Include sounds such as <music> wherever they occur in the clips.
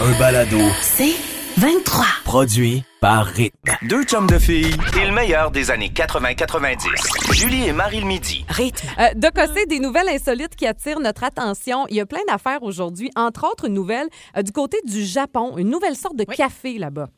Un balado C'est 23. produit par Rythme. Deux chums de filles et le meilleur des années 80-90. Julie et Marie le midi. Rythme. Euh, de cosser des nouvelles insolites qui attirent notre attention. Il y a plein d'affaires aujourd'hui, entre autres une nouvelle euh, du côté du Japon, une nouvelle sorte de café là-bas.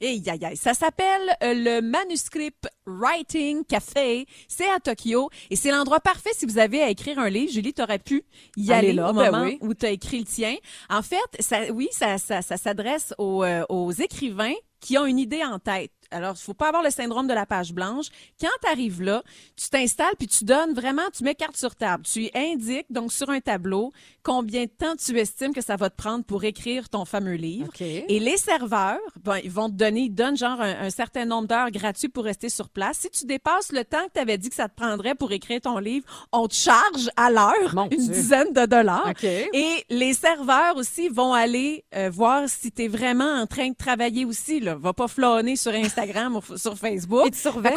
Et aïe, aïe. Ça s'appelle euh, le Manuscript Writing Café. C'est à Tokyo et c'est l'endroit parfait si vous avez à écrire un livre. Julie, t'aurais pu y Aller aller, là, au ben moment oui. où tu as écrit le tien. En fait, ça, oui, ça, ça, ça s'adresse aux, euh, aux écrivains qui ont une idée en tête. Alors, il faut pas avoir le syndrome de la page blanche. Quand tu arrives là, tu t'installes puis tu donnes vraiment, tu mets carte sur table. Tu indiques donc sur un tableau combien de temps tu estimes que ça va te prendre pour écrire ton fameux livre. OK. Et les serveurs, ben, ils vont te donner, ils donnent genre un, un certain nombre d'heures gratuits pour rester sur place. Si tu dépasses le temps que tu avais dit que ça te prendrait pour écrire ton livre, on te charge à l'heure Mon une Dieu. dizaine de dollars. Et les serveurs aussi vont aller euh, voir si tu es vraiment en train de travailler aussi. Là. Va pas flâner sur Instagram ou f- sur Facebook. Ils te surveillent.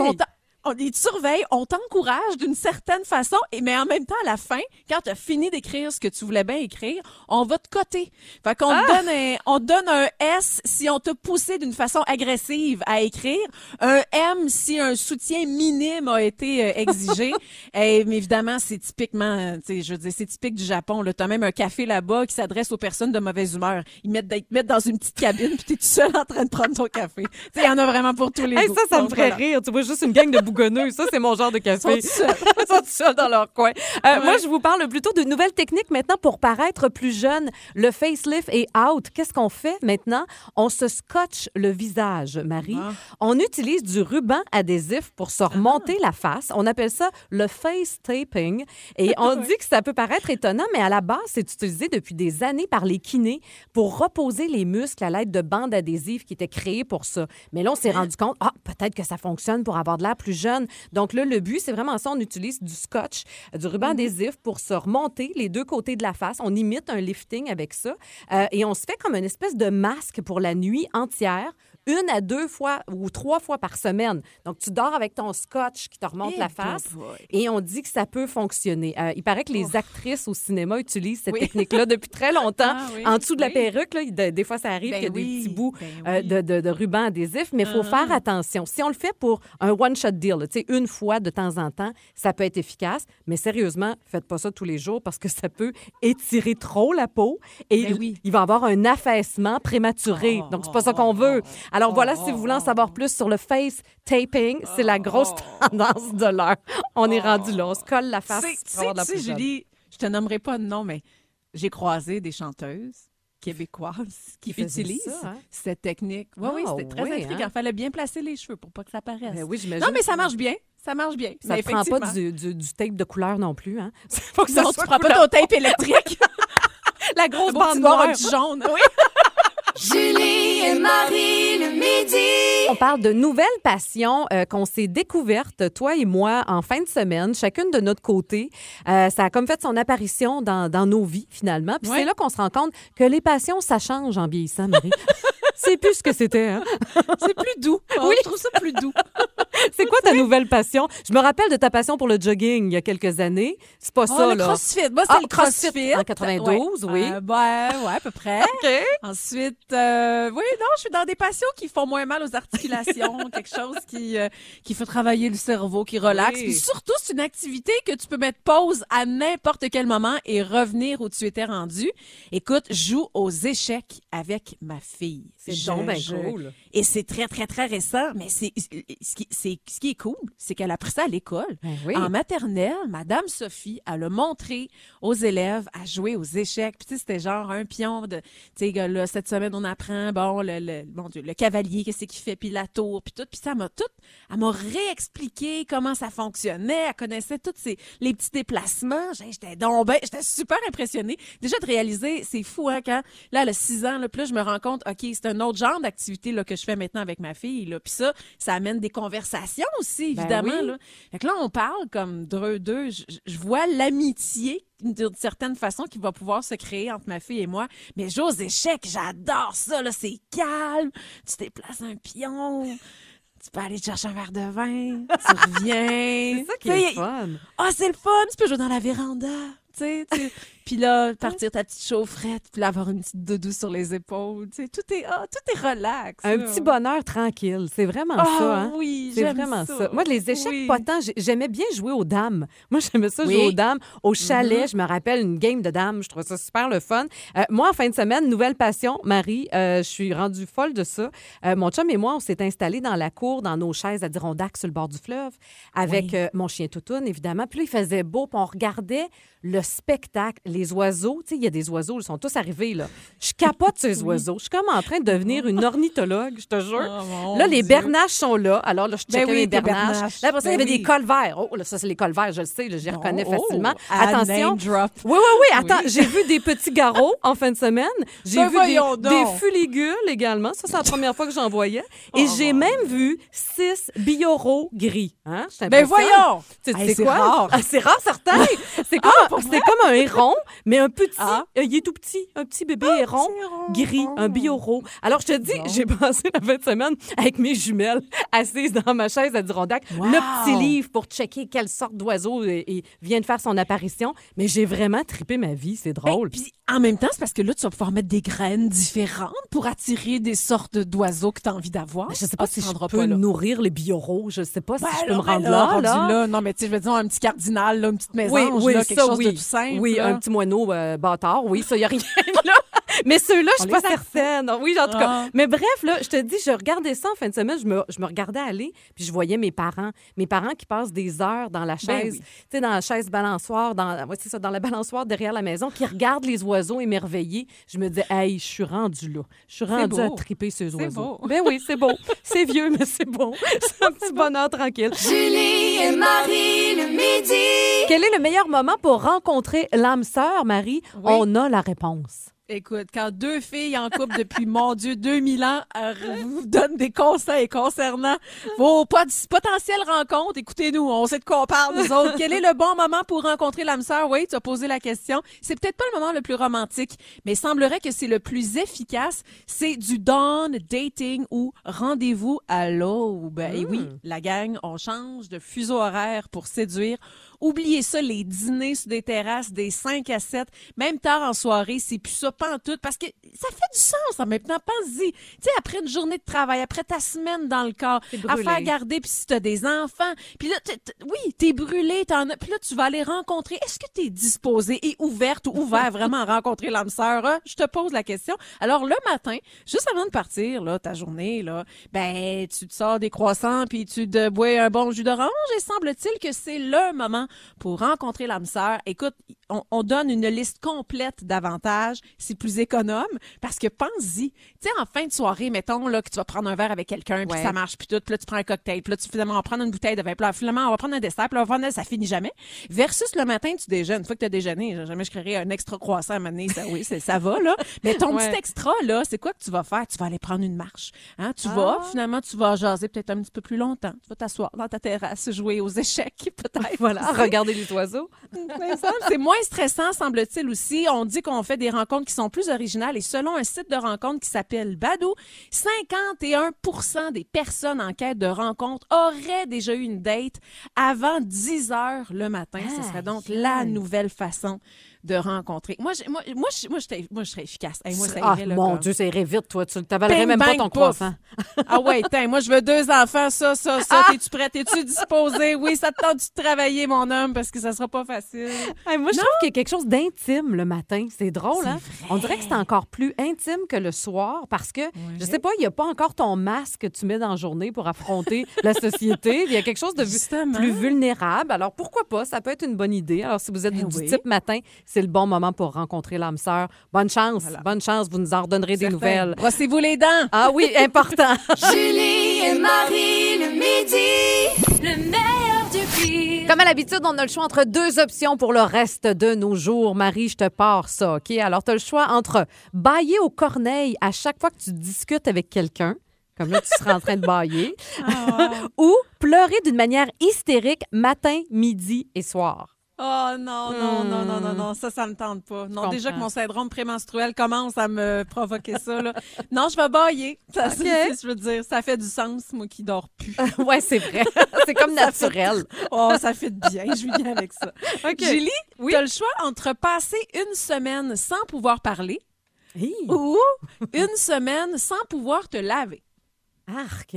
On, ils te surveillent, on t'encourage d'une certaine façon, et, mais en même temps, à la fin, quand tu as fini d'écrire ce que tu voulais bien écrire, on va te coter. Fait qu'on Ah! te donne un, on te donne un S si on t'a poussé d'une façon agressive à écrire, un M si un soutien minime a été euh, exigé. <laughs> et, mais évidemment, c'est typiquement, euh, tu sais, je veux dire, c'est typique du Japon. Tu as même un café là-bas qui s'adresse aux personnes de mauvaise humeur. Ils mettent, ils te mettent dans une petite cabine, puis tu es tout seul en train de prendre ton café. Tu sais, il y en a vraiment pour tous les Hey, goûts. ça, ça me ferait voilà. rire. Tu vois, juste une gang de bougonneux. Ça, c'est mon genre de café. Ils sont tout seuls <laughs> dans leur coin. Euh, Moi, je vous parle plutôt de nouvelles techniques maintenant pour paraître plus jeune. Le facelift est out. Qu'est-ce qu'on fait maintenant? On se scotche le visage, Marie. Ah. On utilise du ruban adhésif pour se remonter la face. On appelle ça le face taping. Et <laughs> on dit que ça peut paraître étonnant, mais à la base, c'est utilisé depuis des années par les kinés pour reposer les muscles à l'aide de bandes adhésives qui étaient créées pour ça. Mais là, on s'est rendu compte, ah, peut-être que ça fonctionne pour avoir de l'air plus Donc là, le but, c'est vraiment ça. On utilise du scotch, du ruban adhésif pour se remonter les deux côtés de la face. On imite un lifting avec ça. Euh, et on se fait comme une espèce de masque pour la nuit entière une à deux fois ou trois fois par semaine. Donc, tu dors avec ton scotch qui te remonte Eh, la face boy. et on dit que ça peut fonctionner. Euh, il paraît que les actrices au cinéma utilisent cette Oui. technique-là depuis très <laughs> longtemps. Ah oui, en dessous de la oui. perruque, là, il- de- des fois, ça arrive Ben qu'il y a des petits bouts ben euh, de, de- de ruban adhésif, mais il faut Ah. faire attention. Si on le fait pour un one-shot deal, tu sais, une fois de temps en temps, ça peut être efficace, mais sérieusement, faites pas ça tous les jours parce que ça peut étirer trop la peau et Ben il- oui. il va avoir un affaissement prématuré. Donc, c'est pas ça qu'on veut. Alors voilà, si vous voulez en savoir plus sur le face taping, c'est la grosse tendance de l'heure. On est rendu là, on se colle la face Tu sais-. Julie, je te nommerai pas de nom, mais j'ai croisé des chanteuses québécoises qui utilisent ça, hein? cette technique. Oui, oui, Ah, c'était très oui, intriguant. hein? Il fallait bien placer les cheveux pour pas que ça paraisse. Ben oui, non, mais ça marche bien. Ça marche bien. Ça ne prend pas du, du- du tape de couleur non plus. Hein? <laughs> Faut que ça Non, tu prends pas ton tape électrique. <laughs> la grosse bande noire. petit jaune. <laughs> Oui. Julie et Marie le midi. On parle de nouvelles passions euh, qu'on s'est découvertes, toi et moi, en fin de semaine, chacune de notre côté. Euh, ça a comme fait son apparition dans, dans nos vies, finalement. Puis Ouais. c'est là qu'on se rend compte que les passions, ça change en vieillissant, Marie. <laughs> c'est plus ce que c'était. Hein? <laughs> C'est plus doux. Oh, Oui. Je trouve ça plus doux. <laughs> C'est quoi ta nouvelle passion? Je me rappelle de ta passion pour le jogging il y a quelques années. C'est pas Oh, ça, le là. crossfit. Moi, c'est Ah, le CrossFit crossfit. en 92, oui. Euh, ouais, ouais, à peu près. <laughs> OK. Ensuite, euh, oui, non, je suis dans des passions qui font moins mal aux articulations, quelque chose qui euh, qui fait travailler le cerveau, qui relaxe. Oui. Puis surtout, c'est une activité que tu peux mettre pause à n'importe quel moment et revenir où tu étais rendu. Écoute, joue aux échecs avec ma fille. C'est Je- donc je- cool. Et c'est très, très, très récent, mais c'est ce qui- c'est ce qui est cool, c'est qu'elle a pris ça à l'école. Ben oui. En maternelle, Madame Sophie, elle a montré aux élèves à jouer aux échecs. Puis tu sais, c'était genre un pion de, tu sais, là, cette semaine, on apprend, bon, le, le, mon Dieu, le cavalier, qu'est-ce qu'il fait, puis la tour, puis tout. Puis ça m'a tout, elle m'a réexpliqué comment ça fonctionnait. Elle connaissait tous ces, les petits déplacements. J'étais donc ben, j'étais super impressionnée. Déjà de réaliser, c'est fou, hein, quand, là, elle a 6 ans, là, puis là, je me rends compte, OK, c'est un autre genre d'activité, là, que je fais maintenant avec ma fille, là. Puis ça, ça amène des conversations aussi, Ben évidemment, oui. là. Fait que là, on parle comme deux, deux. Je, je vois l'amitié d'une certaine façon qui va pouvoir se créer entre ma fille et moi. Mais jouer aux échecs, j'adore ça, là. C'est calme. Tu déplaces un pion. Tu peux aller te chercher un verre de vin. Tu reviens. <laughs> C'est ça qui est fun. ah, c'est le fun! Tu peux jouer dans la véranda. Tu sais, tu- puis là, partir ta petite chaufferette, puis là, avoir une petite doudou sur les épaules. Tu sais, tout est, ah, tout est relax. Un là. petit bonheur tranquille. C'est vraiment Ah, ça. Hein? oui, C'est vraiment ça. Moi, les échecs, Oui. pas tant. J'ai- J'aimais bien jouer aux dames. Moi, <laughs> j'aimais ça Oui. jouer aux dames. Au chalet, Mm-hmm. je me rappelle une game de dames. Je trouvais ça super le fun. Euh, moi, en fin de semaine, nouvelle passion, Marie. euh, je suis rendue folle de ça. Euh, mon chum et moi, on s'est installés dans la cour, dans nos chaises à Dirondac sur le bord du fleuve, avec Oui. mon chien Toutoune, évidemment. Puis là, il faisait beau, puis on regardait le spectacle. Les oiseaux, tu sais, il y a des oiseaux, ils sont tous arrivés, là. Je capote <laughs> ces oiseaux. Je suis comme en train de devenir une ornithologue, je te jure. Oh, là, les Dieu. bernaches sont là. Alors là, je Ben checkais oui, les bernaches. bernaches. Là, après ça, il y Ben avait des oui. cols verts. Oh, là, ça, c'est les cols verts, je le sais, je les reconnais Oh, facilement. ah, Attention. drop. Oui, oui, oui. Attends, Oui. j'ai vu des petits garrots en fin de semaine. J'ai Ben vu des, donc. des fuligules également. Ça, c'est la première fois que j'en voyais. <laughs> Et Oh, j'ai même vu six bioros gris. Hein? Ben voyons! Tu sais, Hey, c'est quoi? rare. Ah, c'est rare, certain. <laughs> C'est comme, c'est comme un héron, mais un petit. Ah. Euh, il est tout petit. Un petit bébé héron petit héron. gris, Oh. un bioro. Alors, je te dis, j'ai passé la fin de semaine avec mes jumelles assises dans ma chaise à Dirondac. Wow. Le petit livre pour checker quelle sorte d'oiseau vient de faire son apparition. Mais j'ai vraiment tripé ma vie. C'est Ben, drôle. puis en même temps, c'est parce que là, tu vas pouvoir mettre des graines différentes pour attirer des sortes d'oiseaux que tu as envie d'avoir. je sais pas Ah, si tu je peux pas nourrir les bioros. Je sais pas si Ben je peux là, me ben rendre là. Non, mais tu sais, je veux dire, un petit cardinal, là, une petite maison, Oui, oui, là, quelque ça, chose oui. de tout simple. Oui, un petit moineau euh, bâtard. Oui, ça, il n'y a rien <laughs> là. Mais ceux-là, je On suis pas certaine. Oui, en tout cas. Ah. Mais bref, là, je te dis, je regardais ça en fin de semaine, je me, je me regardais aller, puis je voyais mes parents. Mes parents qui passent des heures dans la chaise, Ben tu oui. sais, dans la chaise balançoire, dans, ouais, ça, dans la balançoire derrière la maison, qui regardent les oiseaux émerveillés. Je me dis, hey, je suis rendue là. Je suis rendue à triper ces oiseaux. beau. Ben oui, c'est beau. C'est vieux, mais c'est bon. <laughs> C'est un petit bonheur tranquille. Julie et Marie le midi. Quel est le meilleur moment pour rencontrer l'âme sœur, Marie? Oui. On a la réponse. Écoute, quand deux filles en couple depuis, <laughs> mon Dieu, 2000 ans euh, vous donnent des conseils concernant vos pot- potentielles rencontres, écoutez-nous, on sait de quoi on parle, nous autres. Quel est le bon moment pour rencontrer l'âme sœur? Oui, tu as posé la question. C'est peut-être pas le moment le plus romantique, mais il semblerait que c'est le plus efficace. C'est du dawn dating ou rendez-vous à l'aube. Et oui, la gang, on change de fuseau horaire pour séduire. Oubliez ça, les dîners sur des terrasses des 5 à 7, même tard en soirée, c'est plus ça, pas en tout, parce que ça fait du sens en même temps. Pense-y. Tu sais, après une journée de travail, après ta semaine dans le corps, à faire garder, puis si t'as des enfants, puis là, t'es- oui, t'es brûlé, t'en as, puis là, tu vas aller rencontrer. Est-ce que t'es disposée et ouverte ou ouvert vraiment à rencontrer l'âme sœur? hein? Je te pose la question. Alors, le matin, juste avant de partir, là, ta journée, là, ben, tu te sors des croissants, puis tu te bois un bon jus d'orange, et semble-t-il que c'est le moment pour rencontrer l'âme sœur. Écoute, on, on donne une liste complète d'avantages. C'est plus économe parce que pense-y. Tu sais, en fin de soirée, mettons là, que tu vas prendre un verre avec quelqu'un, puis ça marche, puis tout, puis là, tu prends un cocktail, puis là, tu finalement, on va prendre une bouteille de vin, puis là, finalement, on va prendre un dessert, puis là, on va prendre, ça finit jamais. Versus le matin, tu déjeunes. Une fois que tu as déjeuné, jamais je créerai un extra croissant à donné, ça, oui, ça va, là. Mais ton Ouais. petit extra, là, c'est quoi que tu vas faire? Tu vas aller prendre une marche. Hein? Tu Ah. vas, finalement, tu vas jaser peut-être un petit peu plus longtemps. Tu vas t'asseoir dans ta terrasse, jouer aux échecs, <laughs> peut-être. Voilà, regardez les oiseaux. C'est moins stressant, semble-t-il aussi. On dit qu'on fait des rencontres qui sont plus originales et selon un site de rencontre qui s'appelle Badou, 51% des personnes en quête de rencontre auraient déjà eu une date avant 10 heures le matin. Ce serait donc la nouvelle façon de rencontrer. Moi, j'ai- moi, moi, je- moi, j'étais- moi, je serais efficace. Hey, moi, ça ah, irait, là, mon comme- Dieu, ça irait vite, toi. Tu t'avalerais même pas ton croissant. Ah ouais, tiens, moi, je veux deux enfants, ça, ça, ça. Ah! T'es-tu prête? T'es-tu disposée? Oui, ça te tente de travailler, mon homme, parce que ça sera pas facile. Hey, moi, je trouve qu'il y a quelque chose d'intime le matin. C'est drôle, hein? On dirait que c'est encore plus intime que le soir parce que, je sais pas, il n'y a pas encore ton masque que tu mets dans la journée pour affronter <laughs> la société. Il y a quelque chose de Justement. plus vulnérable. Alors, pourquoi pas? Ça peut être une bonne idée. Alors, si vous êtes Ben du oui. type matin, c'est le bon moment pour rencontrer l'âme sœur. Bonne chance. Bonne chance. Vous nous en redonnerez des nouvelles. Brossez-vous les dents. Ah oui, <laughs> important. Julie et Marie le midi. Le meilleur du pire. Comme à l'habitude, on a le choix entre deux options pour le reste de nos jours. Marie, je te pars ça, OK? Alors, tu as le choix entre bailler aux corneilles à chaque fois que tu discutes avec quelqu'un, comme là, tu seras en train de bailler, <laughs> <laughs> ou pleurer d'une manière hystérique matin, midi et soir. Oh non, non, non, non, non, non, ça, ça me tente pas. Non, comprends. déjà que mon syndrome prémenstruel commence à me provoquer ça, là. <laughs> Non, je vais bailler. <laughs> Ça, c'est- je veux dire, ça fait du sens, moi qui dors plus. <laughs> ouais, c'est vrai. c'est comme naturel. Oh, ça fait bien, je vis bien avec ça. Julie, Oui? tu as le choix entre passer une semaine sans pouvoir parler Hi, ou une semaine sans pouvoir te laver. arc.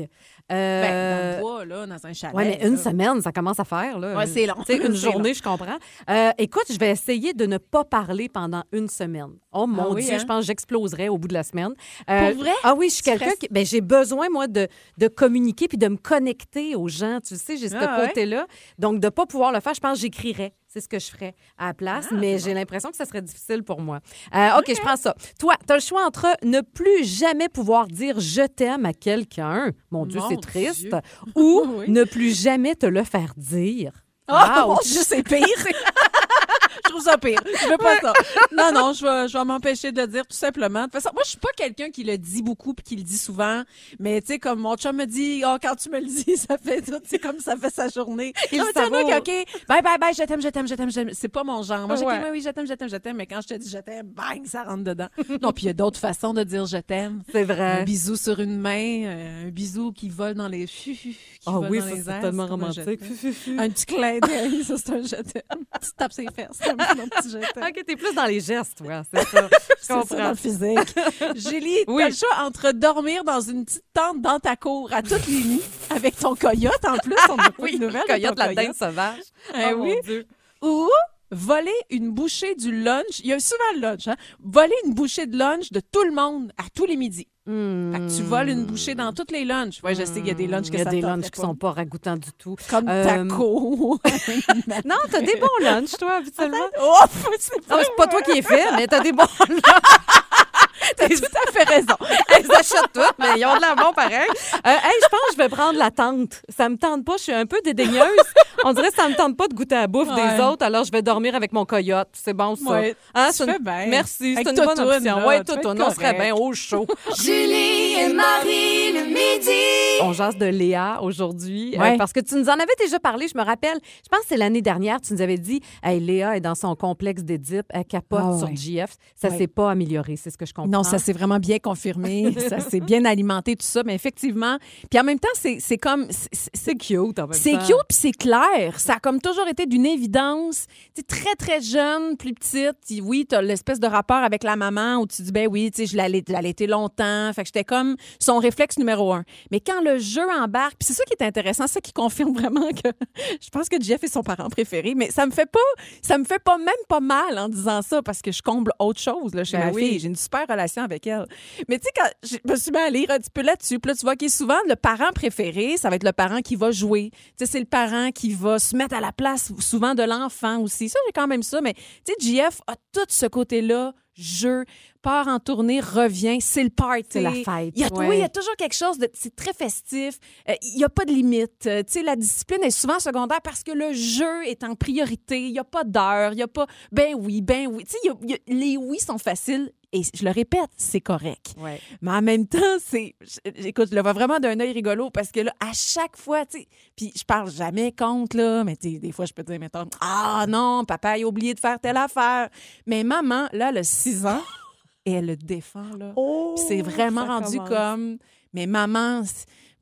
Ben, Euh, dans le bois, là, dans un chalet. Oui, mais une ça. semaine, ça commence à faire. Ouais, c'est long. Tu sais, une <laughs> journée, je comprends. Euh, écoute, je vais essayer de ne pas parler pendant une semaine. Oh mon Ah oui, Dieu, hein? je pense que j'exploserais au bout de la semaine. Euh, Pour vrai? Ah oui, je suis quelqu'un qui. Ben, j'ai besoin, moi, de, de communiquer puis de me connecter aux gens. Tu sais, j'ai ce Ah ouais? côté-là. Donc, de ne pas pouvoir le faire, je pense que j'écrirais. C'est ce que je ferais à la place, Ah, mais j'ai l'impression que ça serait difficile pour moi. Euh, OK, je prends ça. Toi, tu as le choix entre ne plus jamais pouvoir dire je t'aime à quelqu'un, mon Dieu, Mon c'est triste, ou <laughs> Oui. ne plus jamais te le faire dire. Oh! Dieu, c'est pire. <laughs> je trouve ça pire. Je veux pas ça. Non, non, je vais, je vais m'empêcher de le dire tout simplement. De toute façon, moi, je suis pas quelqu'un qui le dit beaucoup puis qui le dit souvent. Mais tu sais, comme mon chum me dit, oh, quand tu me le dis, ça fait tout, c'est comme ça fait sa journée. Il sais, savoure. moi, OK, bye, bye, bye, je t'aime, je t'aime, je t'aime, je t'aime. C'est pas mon genre. Moi, j'ai Ouais. dit, oui, oui, je t'aime, je t'aime, je t'aime. Mais quand je te dis je t'aime, bang, ça rentre dedans. non, puis il y a d'autres façons de dire je t'aime. C'est Un vrai. bisou sur une main, euh, un bisou qui vole dans les qui Ah vole oui, dans ça, les c'est airs, tellement un romantique. fu. Un petit clin d'œil, <laughs> ça c'est un je t'aime. Tu tapes ses fesses, <laughs> petit je t'aime. OK, t'es plus dans les gestes, toi. C'est ça. <laughs> Je C'est ça dans comprends. le physique. <laughs> Julie, Oui. t'as le choix entre dormir dans une petite tente dans ta cour à toutes les nuits avec ton coyote en plus, on n'a pas Oui, de nouvelles coyote, la dinde sauvage. Eh oh, oui. mon Dieu. Ou voler une bouchée du lunch. Il y a souvent le lunch, hein? Voler une bouchée de lunch de tout le monde à tous les midis. Fait que tu voles une bouchée dans tous les lunchs. Ouais, je sais qu'il y a des lunchs que. Il y a des lunchs qui pas. sont pas ragoûtants du tout. Comme Euh, taco. <laughs> Non, t'as des bons lunchs, toi, habituellement. oh, c'est Non, c'est pas toi qui es fait, mais t'as des bons <laughs> lunchs. <laughs> T'as tout à fait raison. <laughs> Ils achètent tout, mais ils ont de la bon pareil. Euh, hey, je pense que je vais prendre la tente. Ça me tente pas. Je suis un peu dédaigneuse. On dirait que ça me tente pas de goûter à la bouffe Ouais. des autres, alors je vais dormir avec mon coyote. C'est bon, ça. Ouais, Hein, tu une- fais bien. Merci, c'est une bonne option. Oui, tout, on serait bien au chaud. <laughs> Julie et Marie le midi. On jase de Léa aujourd'hui euh, parce que tu nous en avais déjà parlé, je me rappelle. Je pense que c'est l'année dernière, tu nous avais dit hey, Léa est dans son complexe d'Édipe, elle capote Ah sur. GF. Ça Ouais. s'est pas amélioré, c'est ce que je comprends. Non, ça s'est vraiment bien confirmé. ça s'est bien alimenté, tout ça. Mais effectivement, puis en même temps, c'est comme... c'est- cute en même C'est cute puis c'est clair. Ça a comme toujours été d'une évidence. Tu sais, très, très jeune, plus petite. Oui, tu as l'espèce de rapport avec la maman où tu dis, ben oui, tu sais, je l'ai allait- je l'ai allaité longtemps. Fait que j'étais comme son réflexe numéro un. Mais quand le jeu embarque, puis c'est ça qui est intéressant, c'est ça qui confirme vraiment que <laughs> je pense que Jeff est son parent préféré. Mais ça me fait pas, ça me fait pas même pas mal en disant ça parce que je comble autre chose là, chez Ben ma oui. fille. J'ai une super relation avec elle. Mais tu sais, quand je me suis mis à lire un petit peu là-dessus, puis là, tu vois qu'il souvent le parent préféré, ça va être le parent qui va jouer. Tu sais, c'est le parent qui va se mettre à la place souvent de l'enfant aussi. Ça, j'ai quand même ça. Mais tu sais, JF a tout ce côté-là, jeu, part en tournée, revient, c'est le party. C'est la fête, Il y a, ouais. Oui, il y a toujours quelque chose de. C'est très festif. Euh, il n'y a pas de limite. Euh, tu sais, la discipline est souvent secondaire parce que le jeu est en priorité. Il n'y a pas d'heure. Il n'y a pas. Ben oui, ben oui. Tu sais, les oui sont faciles. Et je le répète, c'est correct. Ouais. Mais en même temps, c'est. Écoute, je le vois vraiment d'un œil rigolo parce que là, à chaque fois, tu sais. Puis je parle jamais contre, là. Mais tu des fois, je peux dire, mettons, Ah non, papa, il a oublié de faire telle affaire. Mais maman, là, a 6 ans et elle le défend, là. Oh, c'est vraiment ça rendu commence. comme. Mais maman,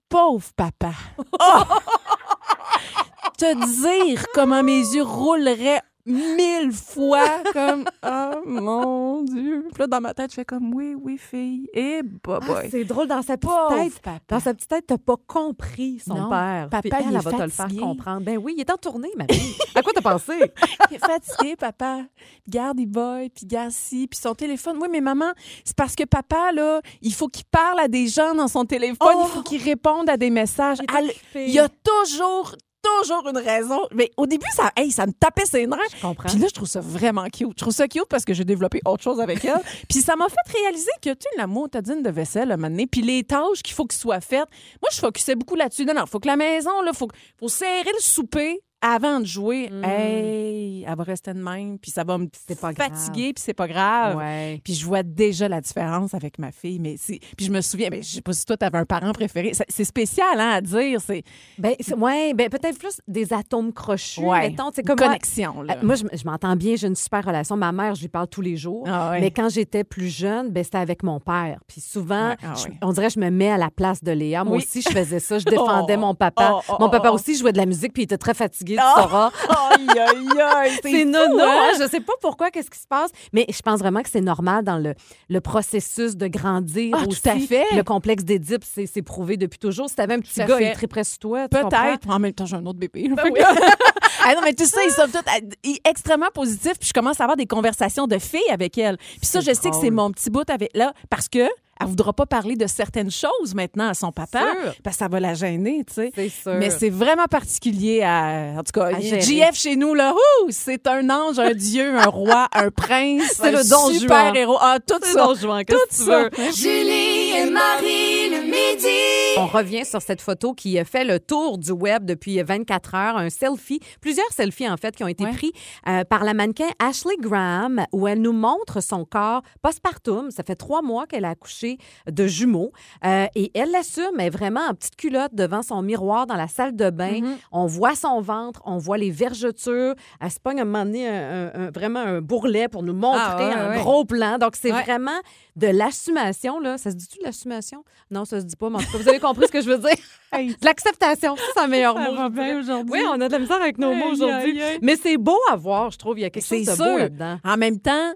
pauvre papa. <laughs> Oh! <laughs> Te dire comment mes yeux rouleraient mille fois comme oh mon dieu. Puis là dans ma tête, je fais comme oui oui fille et bah Ah, boy. c'est drôle, dans sa petite Pauvre tête, papa. dans sa petite tête, t'as pas compris son Non, père. papa, Puis elle, il est elle va te le faire comprendre. Ben oui, il est en tournée, ma fille. <laughs> à quoi t'as pensé? <laughs> Il est fatigué, papa. Garde, il boy, puis garde ci, puis son téléphone. Oui, mais maman, c'est parce que papa, là, il faut qu'il parle à des gens dans son téléphone, Oh! il faut qu'il réponde à des messages. Il. Il y a toujours, toujours une raison. Mais au début, ça, hey, ça me tapait ses nerfs. Je comprends. Puis là, je trouve ça vraiment cute. Je trouve ça cute parce que j'ai développé autre chose avec elle. <laughs> puis ça m'a fait réaliser que, tu sais, la motadine de vaisselle, à un moment donné, puis les tâches qu'il faut qu'ils soient faites. Moi, je focusais beaucoup là-dessus. Non, non, faut que la maison, là, faut, faut serrer le souper avant de jouer. Mm. Hey, elle va rester de même, puis ça va me C'est pas grave. fatiguer, puis c'est pas grave. Ouais. Puis je vois déjà la différence avec ma fille. Mais. Puis je me souviens, mais je sais pas si toi, t'avais un parent préféré. C'est spécial, hein, à dire. C'est Ben, ouais, ben, peut-être plus des atomes crochus. ouais, mettons, une comme moi- connexion. Là. Euh, Moi, je, m'entends bien, j'ai une super relation. Ma mère, je lui parle tous les jours. Ah ouais. Mais quand j'étais plus jeune, ben, c'était avec mon père. Puis souvent, ah je- on dirait que je me mets à la place de Léa. Moi Oui. aussi, je faisais ça. Je défendais <laughs> Oh, mon papa. oh, oh, mon papa aussi jouait de la musique, puis il était très fatigué, tu Oh. sauras. Aïe, aïe, aïe. C'est nono, hein? hein? Je sais pas pourquoi, qu'est-ce qui se passe, mais je pense vraiment que c'est normal dans le, le processus de grandir Ah, tout aussi. à fait. Le complexe d'Édipe, c'est prouvé depuis toujours. Si t'avais un petit gars, il triperait sur toi, tu? Peut-être. En même temps, j'ai un autre bébé. Ben oui. ah <laughs> non, mais tout ça, ils sont tous ils- extrêmement positifs. Puis je commence à avoir des conversations de filles avec elle. Puis ça, je sais que drôle. c'est mon petit bout avec là parce que elle voudra pas parler de certaines choses maintenant à son papa Sûr. parce que ça va la gêner, tu sais. C'est sûr. Mais c'est vraiment particulier à. En tout cas. JF chez nous, là, ouh, c'est un ange, un dieu, un <laughs> roi, un prince. C'est le un Don super héros. Ah, tout C'est ça. Don Juan, tout ça. Julie et Marie le midi. On revient sur cette photo qui a fait le tour du web depuis 24 heures, un selfie, plusieurs selfies en fait qui ont été Ouais. pris euh, par la mannequin Ashley Graham où elle nous montre son corps postpartum. Ça fait trois mois qu'elle a accouché de jumeaux euh, et elle l'assume, elle est vraiment en petite culotte devant son miroir dans la salle de bain. Mm-hmm. On voit son ventre, on voit les vergetures. Elle se pogne à un moment donné un- un- un- vraiment un bourrelet pour nous montrer Ah, ouais, un ouais. gros plan. Donc c'est Ouais. vraiment de l'assumation là. Ça se dit-tu de l'assumation? Non, ça se dit pas. Mais en tout cas, vous avez compris ce que je veux dire. <laughs> De l'acceptation, ça, c'est un meilleur ça mot. aujourd'hui. Oui, on a de la misère avec nos mots aujourd'hui. Mais c'est beau à voir, je trouve. Il y a quelque chose de sûr. beau là-dedans. En même temps,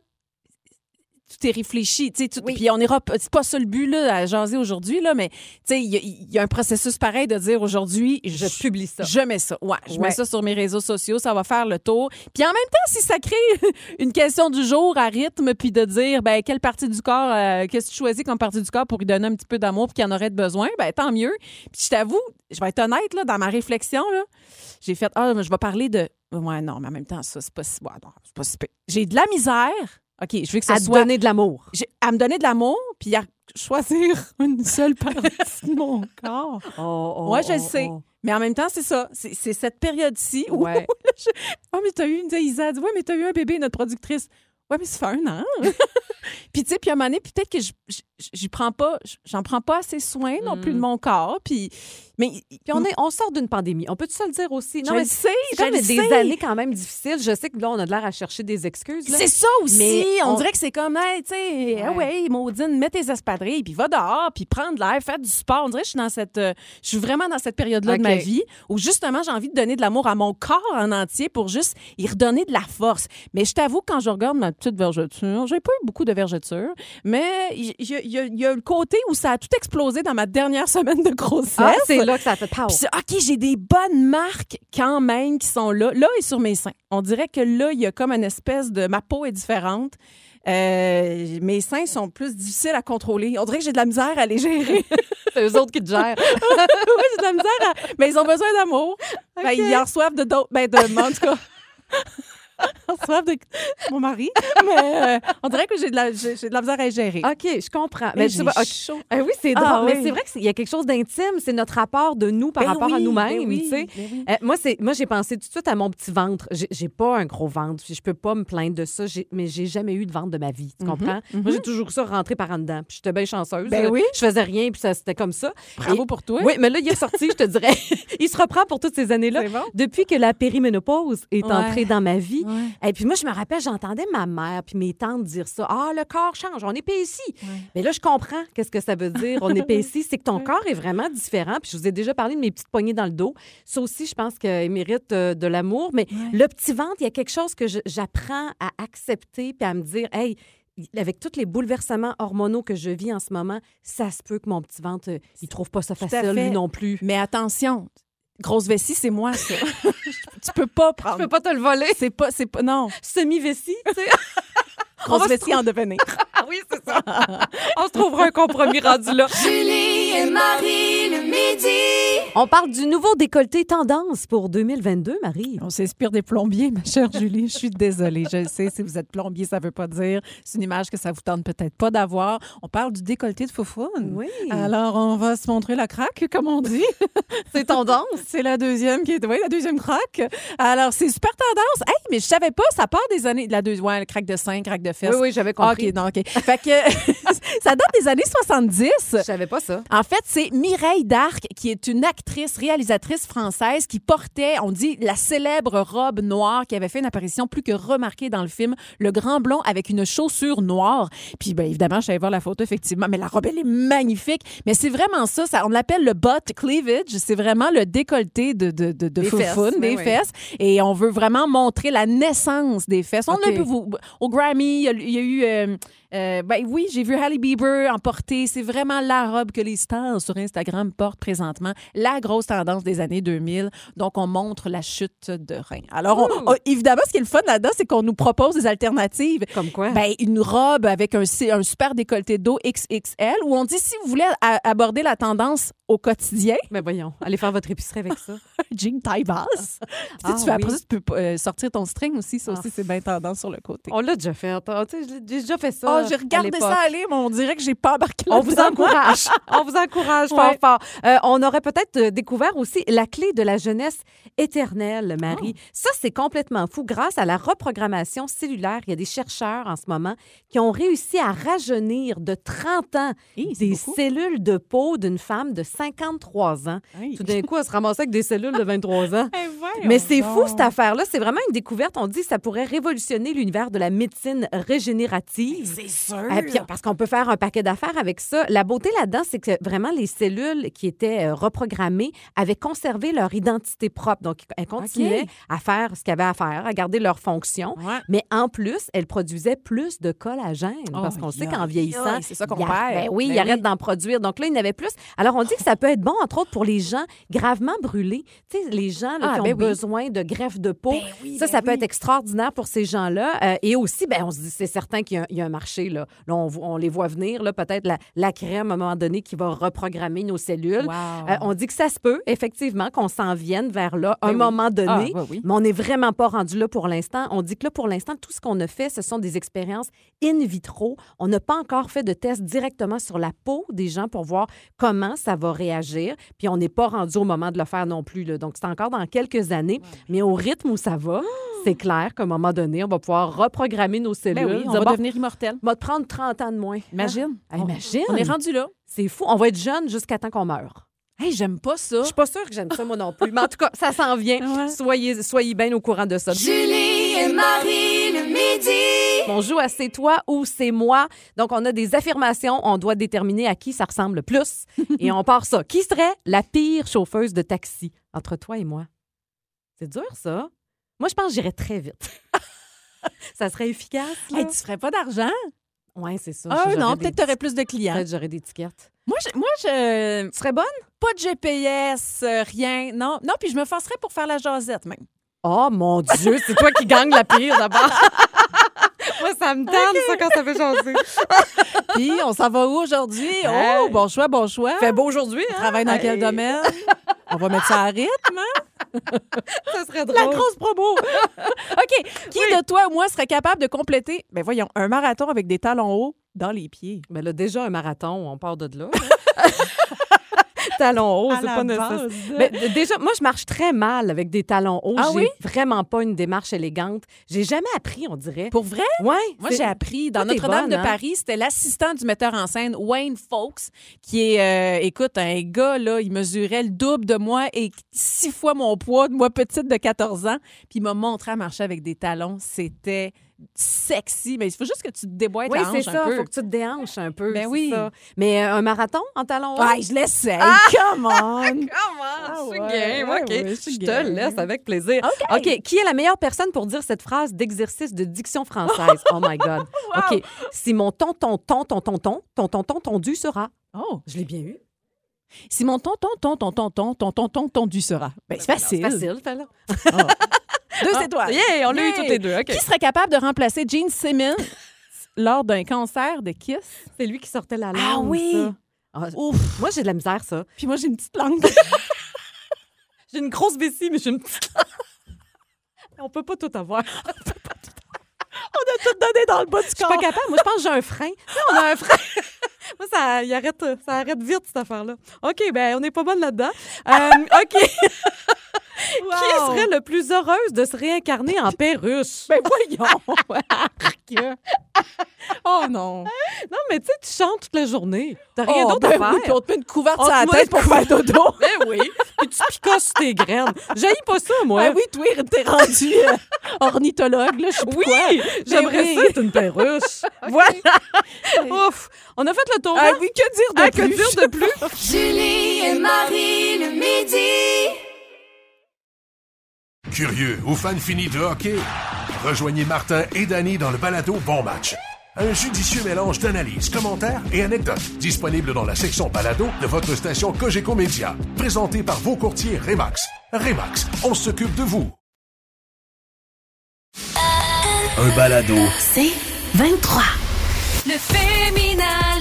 tout est réfléchi. tu sais, tout- Oui. Puis on ira. C'est pas ça le but là, à jaser aujourd'hui, là, mais tu sais, il y, a- il y a un processus pareil de dire aujourd'hui, Je publie ça. Je mets ça. Ouais, je Ouais. mets ça sur mes réseaux sociaux, ça va faire le tour. Puis en même temps, si ça crée <laughs> une question du jour à rythme, puis de dire, ben quelle partie du corps, euh, qu'est-ce que tu choisis comme partie du corps pour lui donner un petit peu d'amour, puis qu'il en aurait besoin, ben tant mieux. Puis je t'avoue, je vais être honnête là, dans ma réflexion là, j'ai fait, ah, je vais parler de, ouais non, mais en même temps ça c'est pas si, ouais, non, c'est pas si. J'ai de la misère. Ok, je veux que ça À soit donner de l'amour. à me donner de l'amour, puis à choisir <laughs> une seule partie de mon corps. Oh, Ouais, je le sais. Mais en même temps, c'est ça. C'est cette période-ci où. Ouais. <laughs> oh, mais t'as eu une. Isa dit, ouais, mais t'as eu un bébé, notre productrice. Ouais, mais ça fait un an. <laughs> puis, tu sais, puis à un moment donné, peut-être que je- je- j'y prends pas, j'en prends pas assez soin non plus de mon corps. Puis, mais. Puis on, est, on sort d'une pandémie. On peut tout se le dire aussi. Je Non, mais le sais, c'est je comme des sais. années quand même difficiles. Je sais que là, on a de l'air à chercher des excuses. là. C'est ça aussi. Mais on, on- dirait que c'est comme, hey, tu sais, ah Ouais. Maudine, mets tes espadrilles, puis va dehors, puis prends de l'air, fais du sport. On dirait que je suis dans cette, euh, je suis vraiment dans cette période-là de ma vie où justement j'ai envie de donner de l'amour à mon corps en entier pour juste y redonner de la force. Mais je t'avoue, quand je regarde ma petite vergeture, j'ai pas eu beaucoup de vergetures, mais il y, y a- il y a- il y a le côté où ça a tout explosé dans ma dernière semaine de grossesse. Ah, c'est là que ça fait pow. Puis OK, j'ai des bonnes marques quand même qui sont là. Là et sur mes seins. On dirait que là, il y a comme une espèce de... Ma peau est différente. Euh, mes seins sont plus difficiles à contrôler. On dirait que j'ai de la misère à les gérer. <laughs> C'est eux autres qui te gèrent. <laughs> oui, j'ai de la misère à... Mais ils ont besoin d'amour. Ben, ils en reçoivent de d'autres... Ben, de... En tout cas... <laughs> Reçoivent de mon mari. Mais euh, on dirait que j'ai de, la... j'ai j'ai de la misère à gérer. OK, je comprends. Mais Mais je sais pas, OK. chaud. Ah oui, c'est drôle. Ah mais c'est vrai qu'il y a quelque chose d'intime. C'est notre rapport de nous par Ben rapport à nous-mêmes. ben oui, ben. Euh, moi, c'est moi j'ai pensé tout de suite à mon petit ventre. J'ai- J'ai pas un gros ventre. puis Je peux pas me plaindre de ça. J'ai- Mais j'ai jamais eu de ventre de ma vie. Tu comprends? Moi, j'ai toujours ça rentré par en dedans. Puis j'étais bien chanceuse. Mhm, Ben oui. Je faisais rien, puis ça c'était comme ça. Bravo Et- pour toi. Oui, mais là, il est sorti, je te dirais. <laughs> il se reprend pour toutes ces années-là. C'est bon. Depuis que la périménopause est Ouais. entrée dans ma vie, Ouais. Et puis moi, je me rappelle, j'entendais ma mère puis mes tantes dire ça. Ah, le corps change, on épaissit. Mais là, je comprends qu'est-ce que ça veut dire, on épaissit. <laughs> C'est que ton corps est vraiment différent. Puis je vous ai déjà parlé de mes petites poignées dans le dos. Ça aussi, je pense qu'il mérite euh, de l'amour. Mais le petit ventre, il y a quelque chose que j'apprends à accepter puis à me dire, hey, avec tous les bouleversements hormonaux que je vis en ce moment, ça se peut que mon petit ventre, euh, il trouve pas ça facile, lui non plus. Mais attention, grosse vessie, c'est moi, ça. <laughs> tu peux pas prendre. Je peux pas te le voler. C'est pas, c'est pas, non. Semi-vessie, tu sais. <laughs> Grosse vessie en devenir. <laughs> Ah oui, c'est ça. On se trouvera un compromis rendu là. Julie et Marie midi. On parle du nouveau décolleté tendance pour 2022, Marie. On s'inspire des plombiers, ma chère Julie. Je suis désolée. Je le sais, si vous êtes plombier, ça veut pas dire. C'est une image que ça vous tente peut-être pas d'avoir. On parle du décolleté de foufoune. Oui. Alors, on va se montrer la craque, comme on dit. <laughs> C'est tendance. C'est la deuxième qui est, oui, la deuxième craque. Alors, c'est super tendance. Hey, mais je savais pas, ça part des années, la deuxième, ouais, le craque de 5, craque de fesses. Oui, oui, j'avais compris. OK, non, OK. Fait que <laughs> ça date des années 70. Je savais pas ça. En fait, c'est Mireille Qui est une actrice, réalisatrice française, qui portait, on dit, la célèbre robe noire, qui avait fait une apparition plus que remarquée dans le film Le Grand Blond avec une chaussure noire. Puis, bien évidemment, je savais voir la photo, effectivement, mais la robe, elle est magnifique. Mais c'est vraiment ça, ça on l'appelle le butt cleavage. C'est vraiment le décolleté de, de, de, de Des foufoune, fesses, des ben oui. fesses. Et on veut vraiment montrer la naissance des fesses. On OK. a pu au Grammy, il y a, il y a eu. euh, euh, ben oui, j'ai vu Halle Bieber en porter. C'est vraiment la robe que les stars sur Instagram portent présentement. La grosse tendance des années 2000. Donc, on montre la chute de rein. Alors, on- on- évidemment, ce qui est le fun là-dedans, c'est qu'on nous propose des alternatives. Comme quoi? Ben, une robe avec un, un super décolleté dos XXL où on dit si vous voulez aborder la tendance au quotidien, Mais voyons, allez faire votre épicerie avec ça. <laughs> jean taille basse. Puis, <laughs> tu sais, Ah tu fais, après ça, tu peux euh, sortir ton string aussi. Ça Ah. aussi, c'est bien tendance sur le côté. On l'a déjà fait. J'ai j'ai déjà fait ça. Oh, j'ai à regardé ça aller, mais on dirait que j'ai pas embarqué On vous encourage. <laughs> on vous encourage fort, Ouais. fort. Euh, on aurait peut-être euh, découvert aussi la clé de la jeunesse éternelle, Marie. Ça, c'est complètement fou. Grâce à la reprogrammation cellulaire, il y a des chercheurs en ce moment qui ont réussi à rajeunir de 30 ans Hi, des beaucoup. cellules de peau d'une femme de 53 ans. Tout d'un coup, elle se ramassait avec des cellules de 23 ans. <laughs> Eh, Mais c'est fou, cette affaire-là. C'est vraiment une découverte. On dit que ça pourrait révolutionner l'univers de la médecine régénérative. C'est sûr. Euh, puis, parce qu'on peut faire un paquet d'affaires avec ça. La beauté là-dedans, c'est que vraiment les cellules qui étaient euh, reprogrammées avaient conservé leur identité propre. Donc, elles continuaient à faire ce qu'elles avaient à faire, à garder leur fonction. Ouais. Mais en plus, elles produisaient plus de collagène. Oh, parce qu'on sait qu'en vieillissant, c'est ça qu'on perd. ben oui, Ben ils arrêtent d'en produire. Donc là, il y en avait plus. Alors, on dit que ça peut être bon, entre autres, pour les gens gravement brûlés. Tu sais, les gens là, Ah, qui ben ont oui. besoin de greffe de peau. Ben oui, ça, ça peut être extraordinaire pour ces gens-là. Euh, et aussi, ben, on se dit, c'est certain qu'il y a un marché. Là, Là, on, les voit venir, peut-être la, la crème à un moment donné qui va reprogrammer nos cellules. Wow. Euh, on dit que ça se peut, effectivement, qu'on s'en vienne vers là à un Ben oui. moment donné. Ah, oui, oui. Mais on n'est vraiment pas rendu là pour l'instant. On dit que là, pour l'instant, tout ce qu'on a fait, ce sont des expériences in vitro. On n'a pas encore fait de tests directement sur la peau des gens pour voir comment ça va réagir. Puis on n'est pas rendu au moment de le faire non plus. là. Donc, c'est encore dans quelques années. Mais au rythme où ça va, c'est clair qu'à un moment donné, on va pouvoir reprogrammer nos cellules. Ben oui, on Dire, va bon, devenir immortel. va te prendre 30 ans de moins. Imagine. Ah, imagine. On est rendu là. C'est fou. On va être jeune jusqu'à temps qu'on meure. Hey, j'aime pas ça. Je suis pas sûre que j'aime ça, moi non plus. Mais en tout cas, ça s'en vient. Ouais. Soyez, soyez bien au courant de ça. Julie et Marie le midi. On joue à c'est toi ou c'est moi. Donc, on a des affirmations. On doit déterminer à qui ça ressemble le plus. <laughs> Et on part ça. Qui serait la pire chauffeuse de taxi? Entre toi et moi? C'est dur, ça. Moi, je pense que j'irais très vite. <laughs> ça serait efficace, là? Hey, tu ferais pas d'argent? Ouais, c'est ça. Ah non, peut-être t'aurais plus de clients. Peut-être j'aurais des tickets. Moi, je, moi, je. Tu serais bonne? Pas de GPS, euh, rien. Non, non, puis je me forcerais pour faire la jasette même. Oh mon Dieu, c'est toi qui gagne la pire d'abord. <laughs> Moi, ça me tente, ça, quand ça fait jaser. <laughs> Puis, on s'en va où aujourd'hui? Oh, bon choix, bon choix. Fait beau aujourd'hui, hein? Travaille dans quel domaine? On va mettre ça à rythme. hein? <laughs> Ça serait drôle. La grosse promo. <laughs> OK. Qui de toi ou moi serait capable de compléter, ben voyons, un marathon avec des talons hauts dans les pieds? Mais là, déjà, un marathon, on part de là. Talons hauts, c'est pas nécessaire. Mais déjà, moi, je marche très mal avec des talons hauts. Ah j'ai oui? vraiment pas une démarche élégante. J'ai jamais appris, on dirait. Pour vrai? Moi, j'ai appris dans Notre-Dame de hein? Paris, c'était l'assistant du metteur en scène Wayne Fawkes, qui est, euh, écoute, un gars, là, il mesurait le double de moi et six fois mon poids, de moi petite de 14 ans. Puis il m'a montré à marcher avec des talons. C'était sexy, mais il faut juste que tu te déboîtes Oui, la c'est hanche ça. un peu. Faut que tu te déhanches un peu. Ben c'est oui. ça. Mais euh, un marathon en talons hauts? Ouais, je l'essaye. Come on! Comment? Ah je suis ouais, game. ouais, OK. ouais, je te game. laisse avec plaisir. OK. OK. Qui est la meilleure personne pour dire cette phrase d'exercice de diction française? Oh my God. OK. Si mon tonton, ton, ton, ton, ton, ton, ton, ton, tondu sera. Oh! Je l'ai bien eu. Si mon tonton, tonton, tonton, tonton, tonton, tondu sera. Ben, c'est facile. C'est facile, fais-là. Deux Ah, étoiles. Yeah, on l'a eu toutes les deux. OK. Qui serait capable de remplacer Gene Simmons <laughs> lors d'un concert de Kiss? C'est lui qui sortait la langue. Ah oui. ça. Ah, Ouf! moi, j'ai de la misère, ça. Puis moi, j'ai une petite langue. <laughs> J'ai une grosse vessie, mais j'ai une petite. <laughs> On peut pas tout avoir. On a tout donné dans le bas du Je suis pas capable. Moi, je pense que j'ai un frein. On a un frein. Moi, ça, il arrête, ça arrête vite, cette affaire-là. OK, ben on n'est pas bonne là-dedans. Euh, OK. Qui serait le plus heureuse de se réincarner en perruche? Ben voyons! <laughs> Oh non! Non, mais tu sais, tu chantes toute la journée. T'as rien Oh, d'autre ben à oui, faire. puis on te met une couverte On sur la tête pour faire dodo. <laughs> Ben oui. Puis tu picosses tes graines. J'haïs pas ça, moi. Ben oui, toi, t'es rendu euh, ornithologue, là, je Oui, quoi. j'aimerais oui. ça être une perruche. <laughs> Voilà. Ouf. On a fait le tour. Ah hein? oui, que dire de Ah, plus? que dire de plus? Julie et Marie le midi. Curieux ou fan fini de hockey? Rejoignez Martin et Danny dans le balado Bon Match. Un judicieux mélange d'analyses, commentaires et anecdotes disponible dans la section balado de votre station Cogeco Média. Présenté par vos courtiers Remax. Remax, on s'occupe de vous. Un balado. C'est 23. Le féminin.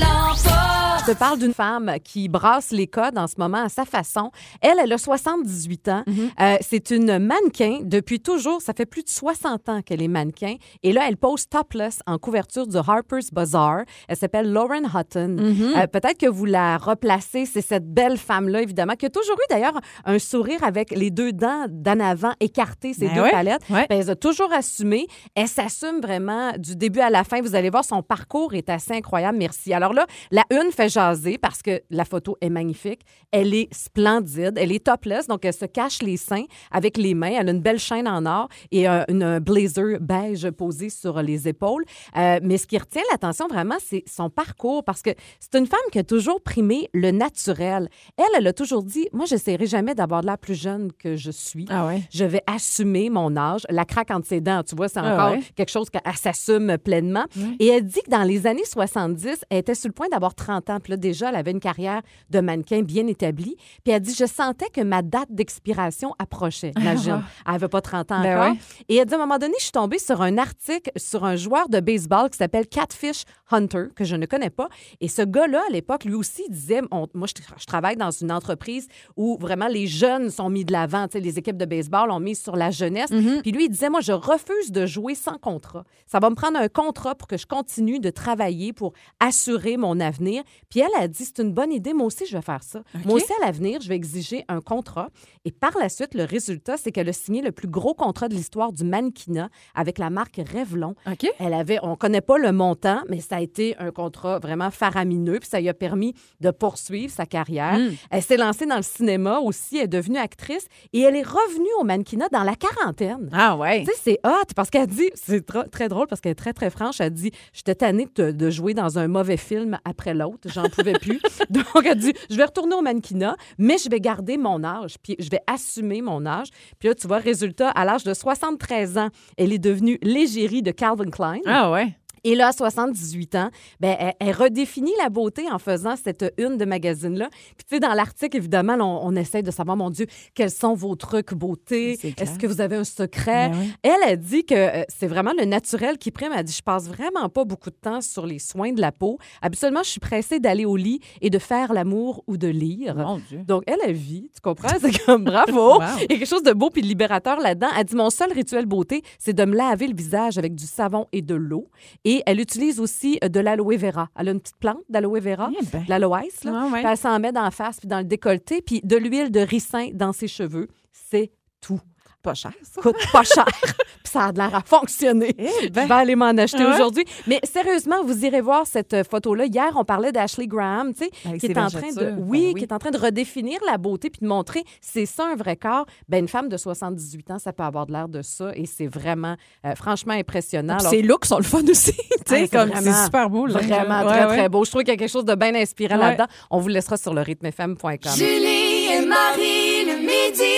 Je te parle d'une femme qui brasse les codes en ce moment à sa façon. Elle, elle a 78 ans. Euh, c'est une mannequin depuis toujours. Ça fait plus de 60 ans qu'elle est mannequin. Et là, elle pose topless en couverture du Harper's Bazaar. Elle s'appelle Lauren Hutton. Euh, Peut-être que vous la replacez. C'est cette belle femme-là, évidemment, qui a toujours eu d'ailleurs un sourire avec les deux dents d'en avant écartées, ces Ben deux ouais, palettes. ouais. Ben, elle a toujours assumé. Elle s'assume vraiment du début à la fin. Vous allez voir, son parcours est assez incroyable. Merci. Alors là, la une fait jaser parce que la photo est magnifique. Elle est splendide. Elle est topless, donc elle se cache les seins avec les mains. Elle a une belle chaîne en or et un, une- un blazer beige posé sur les épaules. Euh, mais ce qui retient l'attention vraiment, c'est son parcours parce que c'est une femme qui a toujours primé le naturel. Elle, elle a toujours dit, moi, j'essaierai jamais d'avoir de l'air plus jeune que je suis Ah ouais? je vais assumer mon âge. La craque entre ses dents, tu vois, c'est Ah encore ouais? quelque chose qu'elle s'assume pleinement. Et elle dit que dans les années 70, elle était sur le point d'avoir 30 ans. Puis là, déjà, elle avait une carrière de mannequin bien établie. Puis elle dit, je sentais que ma date d'expiration approchait. <laughs> Imagine, elle n'avait pas 30 ans Ben encore. ouais. Et elle dit, à un moment donné, je suis tombée sur un article sur un joueur de baseball qui s'appelle Catfish Hunter, que je ne connais pas. Et ce gars-là, à l'époque, lui aussi, disait, on- moi, je, je travaille dans une entreprise où vraiment les jeunes sont mis de l'avant. Tu sais, Les équipes de baseball ont mis sur la jeunesse. Puis lui, il disait, moi, je refuse de jouer sans contrat. Ça va me prendre un contrat pour que je continue de travailler, pour assurer mon avenir. Puis elle a dit, c'est une bonne idée, moi aussi, je vais faire ça. Moi aussi, à l'avenir, je vais exiger un contrat. Et par la suite, le résultat, c'est qu'elle a signé le plus gros contrat de l'histoire du mannequinat avec la marque Revlon. OK. Elle avait, on connaît pas le montant, mais ça a été un contrat vraiment faramineux, puis ça lui a permis de poursuivre sa carrière. Elle s'est lancée dans le cinéma aussi, elle est devenue actrice et elle est revenue au mannequinat dans la quarantaine. Ah ouais. Tu sais, c'est hot parce qu'elle dit, c'est tr- très drôle parce qu'elle est très, très franche. Elle dit J'étais tannée de, de jouer dans un mauvais film après l'autre. Pouvais plus. <laughs> Donc, elle dit Je vais retourner au mannequinat, mais je vais garder mon âge, puis je vais assumer mon âge. Puis là, tu vois, résultat, à l'âge de 73 ans, elle est devenue l'égérie de Calvin Klein. Ah ouais. Et là, à 78 ans, ben, elle, elle redéfinit la beauté en faisant cette une de magazine-là. Puis, tu sais, dans l'article, évidemment, là, on, on essaie de savoir, mon Dieu, quels sont vos trucs beauté? Est-ce que vous avez un secret? Ben oui. Elle a dit que euh, c'est vraiment le naturel qui prime. Elle a dit, je passe vraiment pas beaucoup de temps sur les soins de la peau. Habituellement, je suis pressée d'aller au lit et de faire l'amour ou de lire. Mon Dieu. Donc, elle a vie, tu comprends? C'est comme bravo. <laughs> Wow. Il y a quelque chose de beau puis de libérateur là-dedans. Elle dit Mon seul rituel beauté, c'est de me laver le visage avec du savon et de l'eau. Et Et elle utilise aussi euh, de l'aloe vera. Elle a une petite plante d'aloe vera, Eh ben. de l'aloès, là. Ouais, ouais. Puis elle s'en met dans la face puis dans le décolleté, puis de l'huile de ricin dans ses cheveux. C'est tout. Pas cher, ça. Coûte pas <laughs> cher. puis ça a de l'air à fonctionner. Eh ben. Je vais aller m'en acheter Ouais. aujourd'hui. Mais sérieusement, vous irez voir cette euh, photo-là. Hier, on parlait d'Ashley Graham, tu sais, Avec qui est en train de, oui, Ben oui. qui est en train de redéfinir la beauté puis de montrer c'est ça un vrai corps. Ben une femme de 78 ans, ça peut avoir de l'air de ça et c'est vraiment, euh, franchement impressionnant. Alors, Ses looks sont le fun aussi. <laughs> tu Ah, sais, c'est comme c'est super beau. Là. Vraiment Ouais, très, ouais. très beau. Je trouve qu'il y a quelque chose de bien inspirant Ouais. là-dedans. On vous laissera sur le rythmefm.com. Julie et Marie le midi.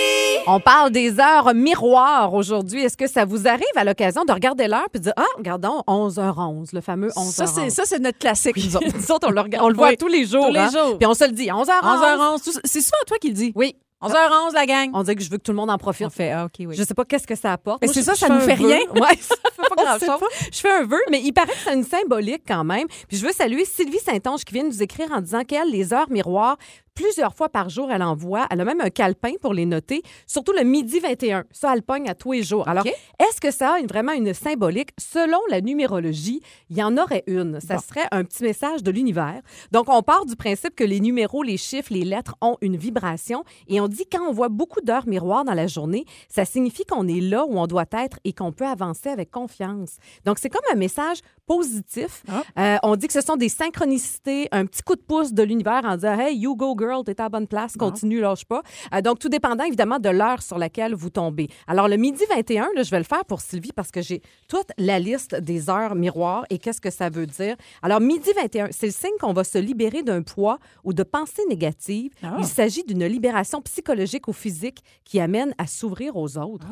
On parle des heures miroirs aujourd'hui. Est-ce que ça vous arrive à l'occasion de regarder l'heure puis de dire Ah, regardons, 11h11, le fameux 11h11. Ça, c'est, ça, c'est notre classique, nous autres. Nous autres, on le, regarde- on le <laughs> voit Oui, tous les jours. tous les hein. jours. Puis on se le dit, 11h11. 11h11. tout ça- C'est souvent toi qui le dis. Oui. 11h11, la gang. On dit que je veux que tout le monde en profite. On fait, ah, OK, oui. Je sais pas qu'est-ce que ça apporte. Mais Moi, c'est je- ça, je ça fais nous un fait vœu. rien. <laughs> Ouais, ça fait pas <laughs> On sait grand-chose. Je fais un vœu, mais il paraît que c'est une symbolique quand même. Puis je veux saluer Sylvie Saint-Onge qui vient de nous écrire en disant qu'elle, les heures miroirs, plusieurs fois par jour, elle envoie. Elle a même un calepin pour les noter, surtout le midi 21. Ça, elle pogne à tous les jours. Alors, est-ce que ça a une- vraiment une symbolique? Selon la numérologie, il y en aurait une. Ça serait un petit message de l'univers. Donc, on part du principe que les numéros, les chiffres, les lettres ont une vibration. Et on dit quand on voit beaucoup d'heures miroirs dans la journée, ça signifie qu'on est là où on doit être et qu'on peut avancer avec confiance. Donc, c'est comme un message positif. Euh, on dit que ce sont des synchronicités, un petit coup de pouce de l'univers en disant Hey, you go girl, t'es à la bonne place, continue, lâche pas. Euh, donc, tout dépendant évidemment de l'heure sur laquelle vous tombez. Alors, le midi 21, là, je vais le faire pour Sylvie parce que j'ai toute la liste des heures miroirs et qu'est-ce que ça veut dire. Alors, midi 21, c'est le signe qu'on va se libérer d'un poids ou de pensées négatives. Ah. Il s'agit d'une libération psychologique ou physique qui amène à s'ouvrir aux autres.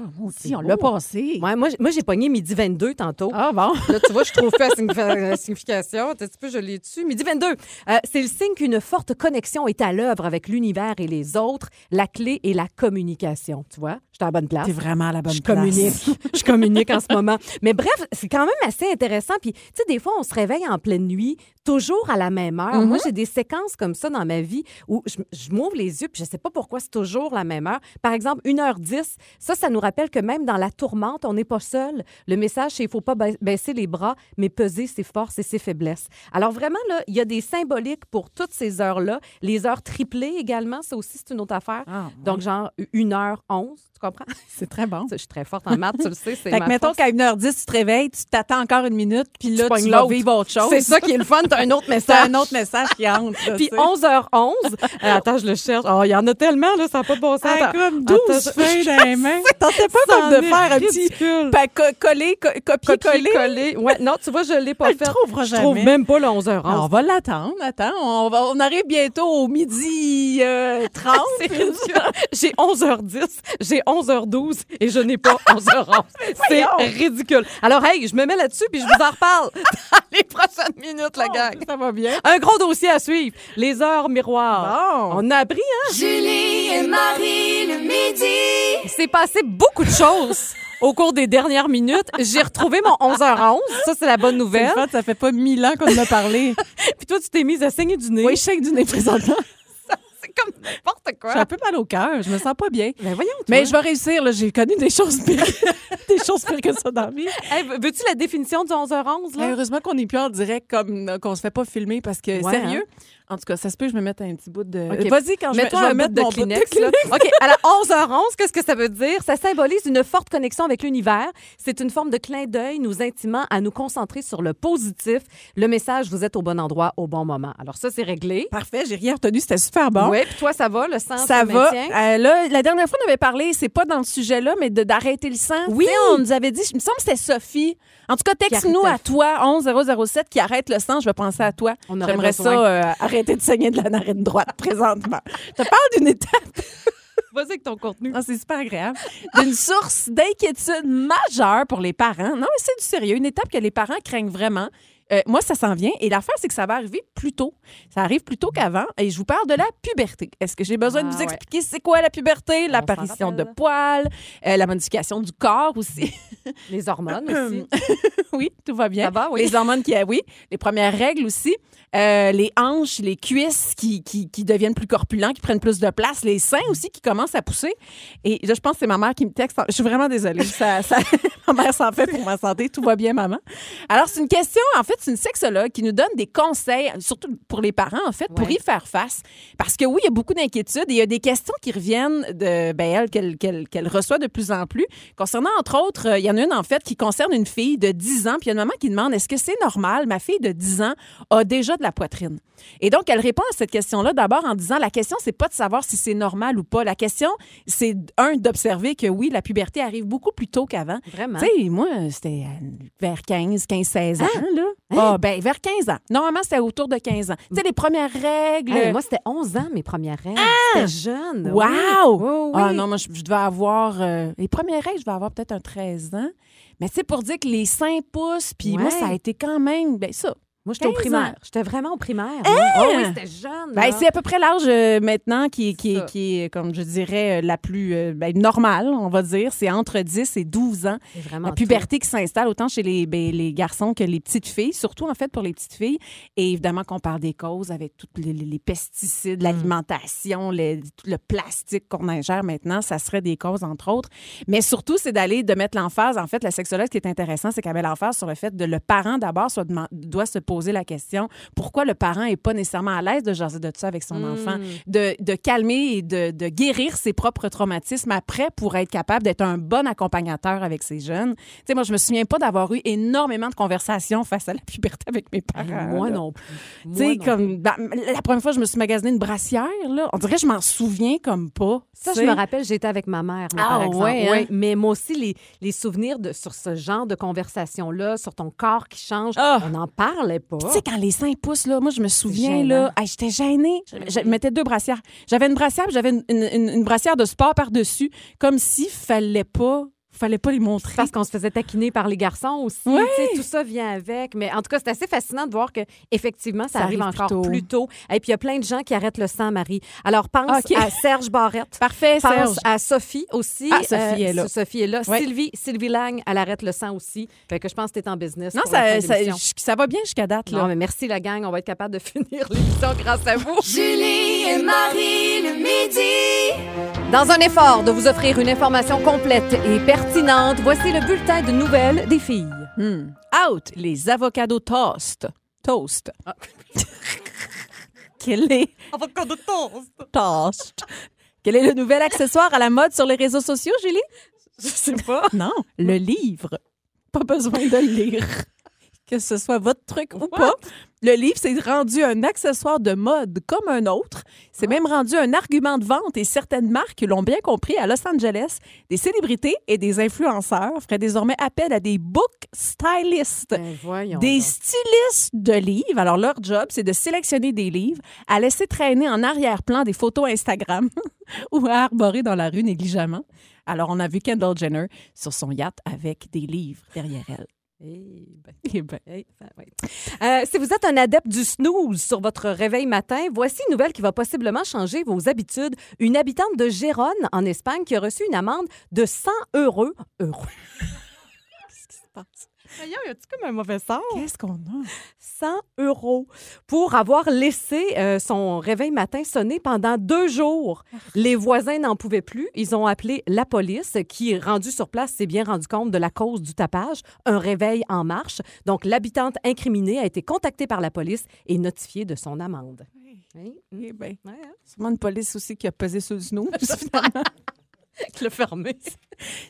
Si, on l'a passé. Ouais, moi, moi j'ai pogné midi 22 tantôt. Ah, bon. Là, tu vois, je trouve pas la signifi- la signification. Un petit peu, je l'ai dessus. Midi 22. Euh, c'est le signe qu'une forte connexion est à l'œuvre avec l'univers et les autres. La clé est la communication. Tu j'étais à la bonne place. T'es vraiment à la bonne je place. communique. <laughs> je communique en ce moment. Mais bref, c'est quand même assez intéressant. Puis, tu sais, des fois, on se réveille en pleine nuit, toujours à la même heure. Mm-hmm. Moi, j'ai des séquences comme ça dans ma vie où je, je m'ouvre les yeux, puis je sais pas pourquoi c'est toujours la même heure. Par exemple, 1h10, ça, ça nous rappelle que même dans la tourmente, on n'est pas seul. Le message, c'est il faut pas ba- baisser les bras, mais peser ses forces et ses faiblesses. Alors, vraiment, là, il y a des symboliques pour toutes ces heures-là. Les heures triplées également, ça aussi, c'est une autre affaire. Ah, Donc, genre 1h11, tu comprends? <laughs> C'est très bon. Je suis très forte en maths, tu le sais. c'est Fait que mettons force. qu'à 1h10, tu te réveilles, tu t'attends encore une minute, puis là, Tu tu, vas l'autre. vivre autre chose. C'est ça qui est le fun, t'as un autre <laughs> message. un autre message qui entre. Puis tu sais. 11h11. Euh, attends, je le cherche. Oh, il y en a tellement, là, ça n'a pas de bon sens. Ah, comme 12 Attends, je- feuilles dans les mains. <laughs> Tentais pas Ça comme de faire un petit pa- co- coller, co- copier-coller. Ouais, non, tu vois, je l'ai pas Elle fait. trouvera Je trouve même pas le 11h11. Ah, on va l'attendre. Attends, on, va, on arrive bientôt au midi euh, 30. C'est ridicule. J'ai 11h10, j'ai 11h12 et je n'ai pas 11h11. <laughs> C'est ridicule. Alors, hey, je me mets là-dessus puis je vous en reparle <laughs> dans les prochaines minutes, la gang. Ça va bien. Un gros dossier à suivre. Les heures miroirs. Bon. On a appris, hein? Julie et Marie le midi. Il s'est passé beaucoup de choses au cours des dernières minutes. J'ai retrouvé mon 11h11. Ça, c'est la bonne C'est nouvelle. fun, ça fait pas mille ans qu'on en a parlé. <laughs> Puis toi, tu t'es mise à saigner du nez. oui, je du nez présentement. <laughs> comme n'importe quoi. J'ai un peu mal au cœur. Je me sens pas bien. Ben voyons, toi. Mais je vais réussir. là. J'ai connu des choses pires. <laughs> des choses pires que ça dans la vie. Hey, veux-tu la définition du 11h11, là? Hey, heureusement qu'on n'est plus en direct, comme euh, qu'on se fait pas filmer parce que, Ouais, sérieux, en tout cas, ça se peut que je me mette un petit bout de. OK. Vas-y, quand je, vais- Mets-toi je vais un mettre bout de mon Kleenex. là. OK, alors 11h11, qu'est-ce que ça veut dire? Ça symbolise une forte connexion avec l'univers. C'est une forme de clin d'œil nous intimant à nous concentrer sur le positif. Le message, vous êtes au bon endroit au bon moment. Alors ça, c'est réglé. Parfait, j'ai rien retenu, c'était super bon. Oui, puis toi, ça va, le sang Ça va. Euh, là, la dernière fois, on avait parlé, c'est pas dans le sujet-là, mais d'arrêter le sang. Oui. On nous avait dit, il me semble que c'était Sophie. En tout cas, texte-nous à toi, 11007, qui arrête le sang. Je vais penser à toi. J'aimerais ça, euh, arrêter de saigner de la narine droite <laughs> présentement. Je te parle d'une étape <laughs> Vas-y avec ton contenu. Ah, c'est super agréable. D'une source d'inquiétude majeure pour les parents. Non, mais c'est du sérieux. Une étape que les parents craignent vraiment. Euh, moi, ça s'en vient. Et l'affaire, c'est que ça va arriver plus tôt. Ça arrive plus tôt qu'avant. Et je vous parle de la puberté. Est-ce que j'ai besoin de Ah, vous ouais. expliquer c'est quoi la puberté? L'apparition de poils, euh, la modification du corps aussi? <laughs> Les hormones aussi. <laughs> oui, tout va bien. Ça va, oui. Les hormones qui, oui. Les premières règles aussi. Euh, les hanches, les cuisses qui, qui, qui deviennent plus corpulents, qui prennent plus de place, les seins aussi qui commencent à pousser. Et là, je pense que c'est ma mère qui me texte. Je suis vraiment désolée. Ça, ça- <laughs> ma mère s'en fait pour ma santé. Tout va bien, maman. Alors, c'est une question, en fait, c'est une sexologue qui nous donne des conseils, surtout pour les parents, en fait, pour y faire face. Parce que oui, il y a beaucoup d'inquiétudes et il y a des questions qui reviennent de ben, elle, qu'elle qu'elle- qu'elle reçoit de plus en plus. Concernant, entre autres, euh, il y en a une, en fait, qui concerne une fille de 10 ans. Puis il y a une maman qui demande est-ce que c'est normal? Ma fille de 10 ans a déjà de la poitrine. Et donc, elle répond à cette question-là d'abord en disant la question, c'est pas de savoir si c'est normal ou pas. La question, c'est, un, d'observer que oui, la puberté arrive beaucoup plus tôt qu'avant. Vraiment? Tu sais, moi, c'était vers 15, 15, 16 ans, là. Hein? Ah, ben, vers 15 ans. Normalement, c'était autour de 15 ans. Tu sais, les premières règles. Hey, moi, c'était 11 ans, mes premières règles. C'était jeune. Wow! Oui. Oui, oui. Ah non, moi, je, je devais avoir... euh, les premières règles, je devais avoir peut-être un 13 ans. Mais tu sais, pour dire que les 5 pouces, puis moi, ça a été quand même... Ben ça, Moi, j'étais au 15 primaire. ans. J'étais vraiment au primaire. moi. Oh oui, c'était jeune. Ben, là. c'est à peu près l'âge euh, maintenant qui, qui, ça. qui est, comme je dirais, euh, la plus euh, ben, normale, on va dire. C'est entre 10 et 12 ans. C'est vraiment La puberté qui s'installe autant chez les, ben, les garçons que les petites filles, surtout en fait pour les petites filles. Et évidemment qu'on parle des causes avec tous les, les- les pesticides, l'alimentation, le, tout le plastique qu'on ingère maintenant, ça serait des causes entre autres. Mais surtout, c'est d'aller de mettre l'emphase. En fait, la sexologue, ce qui est intéressant, c'est qu'elle met l'emphase sur le fait de le parent d'abord soit deman- doit se poser la question pourquoi le parent est pas nécessairement à l'aise de jaser de ça avec son Mm. enfant, de, de calmer et de, de guérir ses propres traumatismes après pour être capable d'être un bon accompagnateur avec ses jeunes. Tu sais, moi, je me souviens pas d'avoir eu énormément de conversations face à la <laughs> puberté avec mes Hey, parents. moi là. non plus. Tu sais, comme ben, la première fois, je me suis magasiné une brassière, là. On dirait que je m'en souviens comme pas. Ça, je me rappelle, j'étais avec ma mère, moi, Ah, par exemple. ouais, hein? Ouais, Mais moi aussi, les, les souvenirs de, sur ce genre de conversation-là, sur ton corps qui change, Ah. on n'en parlait pas. Tu sais, quand les 5 pouces, là, moi, je me souviens, là, hey, j'étais gênée. Je, je mettais deux brassières. J'avais une brassière, j'avais une, une- une- une brassière de sport par-dessus, comme s'il fallait pas, fallait pas les montrer. Parce qu'on se faisait taquiner par les garçons aussi. Sais, Tout ça vient avec. Mais en tout cas, c'est assez fascinant de voir que effectivement, ça, Ça arrive, arrive encore plus tôt. plus tôt. Et puis, il y a plein de gens qui arrêtent le sang, Marie. Alors, pense OK. à Serge Barrette. Parfait, Pense Serge. à Sophie aussi. Ah, Sophie est là. Sophie est là. Sylvie, Sylvie Lang, elle arrête le sang aussi. Fait que je pense que tu es en business. Non, ça, ça, va bien jusqu'à date, là. Non, mais merci la gang. On va être capable de <laughs> finir l'émission grâce à vous. Julie et Marie le midi. Dans un effort de vous offrir une information complète et pertinente, voici le bulletin de nouvelles des filles. Hmm. Out, les avocados toast. Toast. Ah. <laughs> Quel est... Avocado toast. Toast. Quel est le nouvel accessoire à la mode sur les réseaux sociaux, Julie? Je sais pas. Non, le livre. Pas besoin de le lire. Que ce soit votre truc ou pas. Le livre, c'est rendu un accessoire de mode comme un autre. C'est même rendu un argument de vente et certaines marques l'ont bien compris à Los Angeles. Des célébrités et des influenceurs feraient désormais appel à des book stylists. Ben, voyons. Des donc. stylistes de livres. Alors, leur job, c'est de sélectionner des livres, à laisser traîner en arrière-plan des photos Instagram <laughs> ou à arborer dans la rue négligemment. Alors, on a vu Kendall Jenner sur son yacht avec des livres derrière elle. Eh ben, Eh ben, eh, ouais. Euh, si vous êtes un adepte du snooze sur votre réveil matin, voici une nouvelle qui va possiblement changer vos habitudes. Une habitante de Gérone, en Espagne, qui a reçu une amende de 100 euros. euros. Qu'est-ce qui se passe? D'ailleurs, y a-tu comme un mauvais sort? qu'est-ce qu'on a? 100 euros pour avoir laissé euh, son réveil matin sonner pendant deux jours. Les voisins n'en pouvaient plus. Ils ont appelé la police qui, rendue sur place, s'est bien rendu compte de la cause du tapage, un réveil en marche. Donc, l'habitante incriminée a été contactée par la police et notifiée de son amende. Oui. Eh Ouais, hein? sûrement une police aussi qui a pesé sur le <laughs> finalement. Le fermer.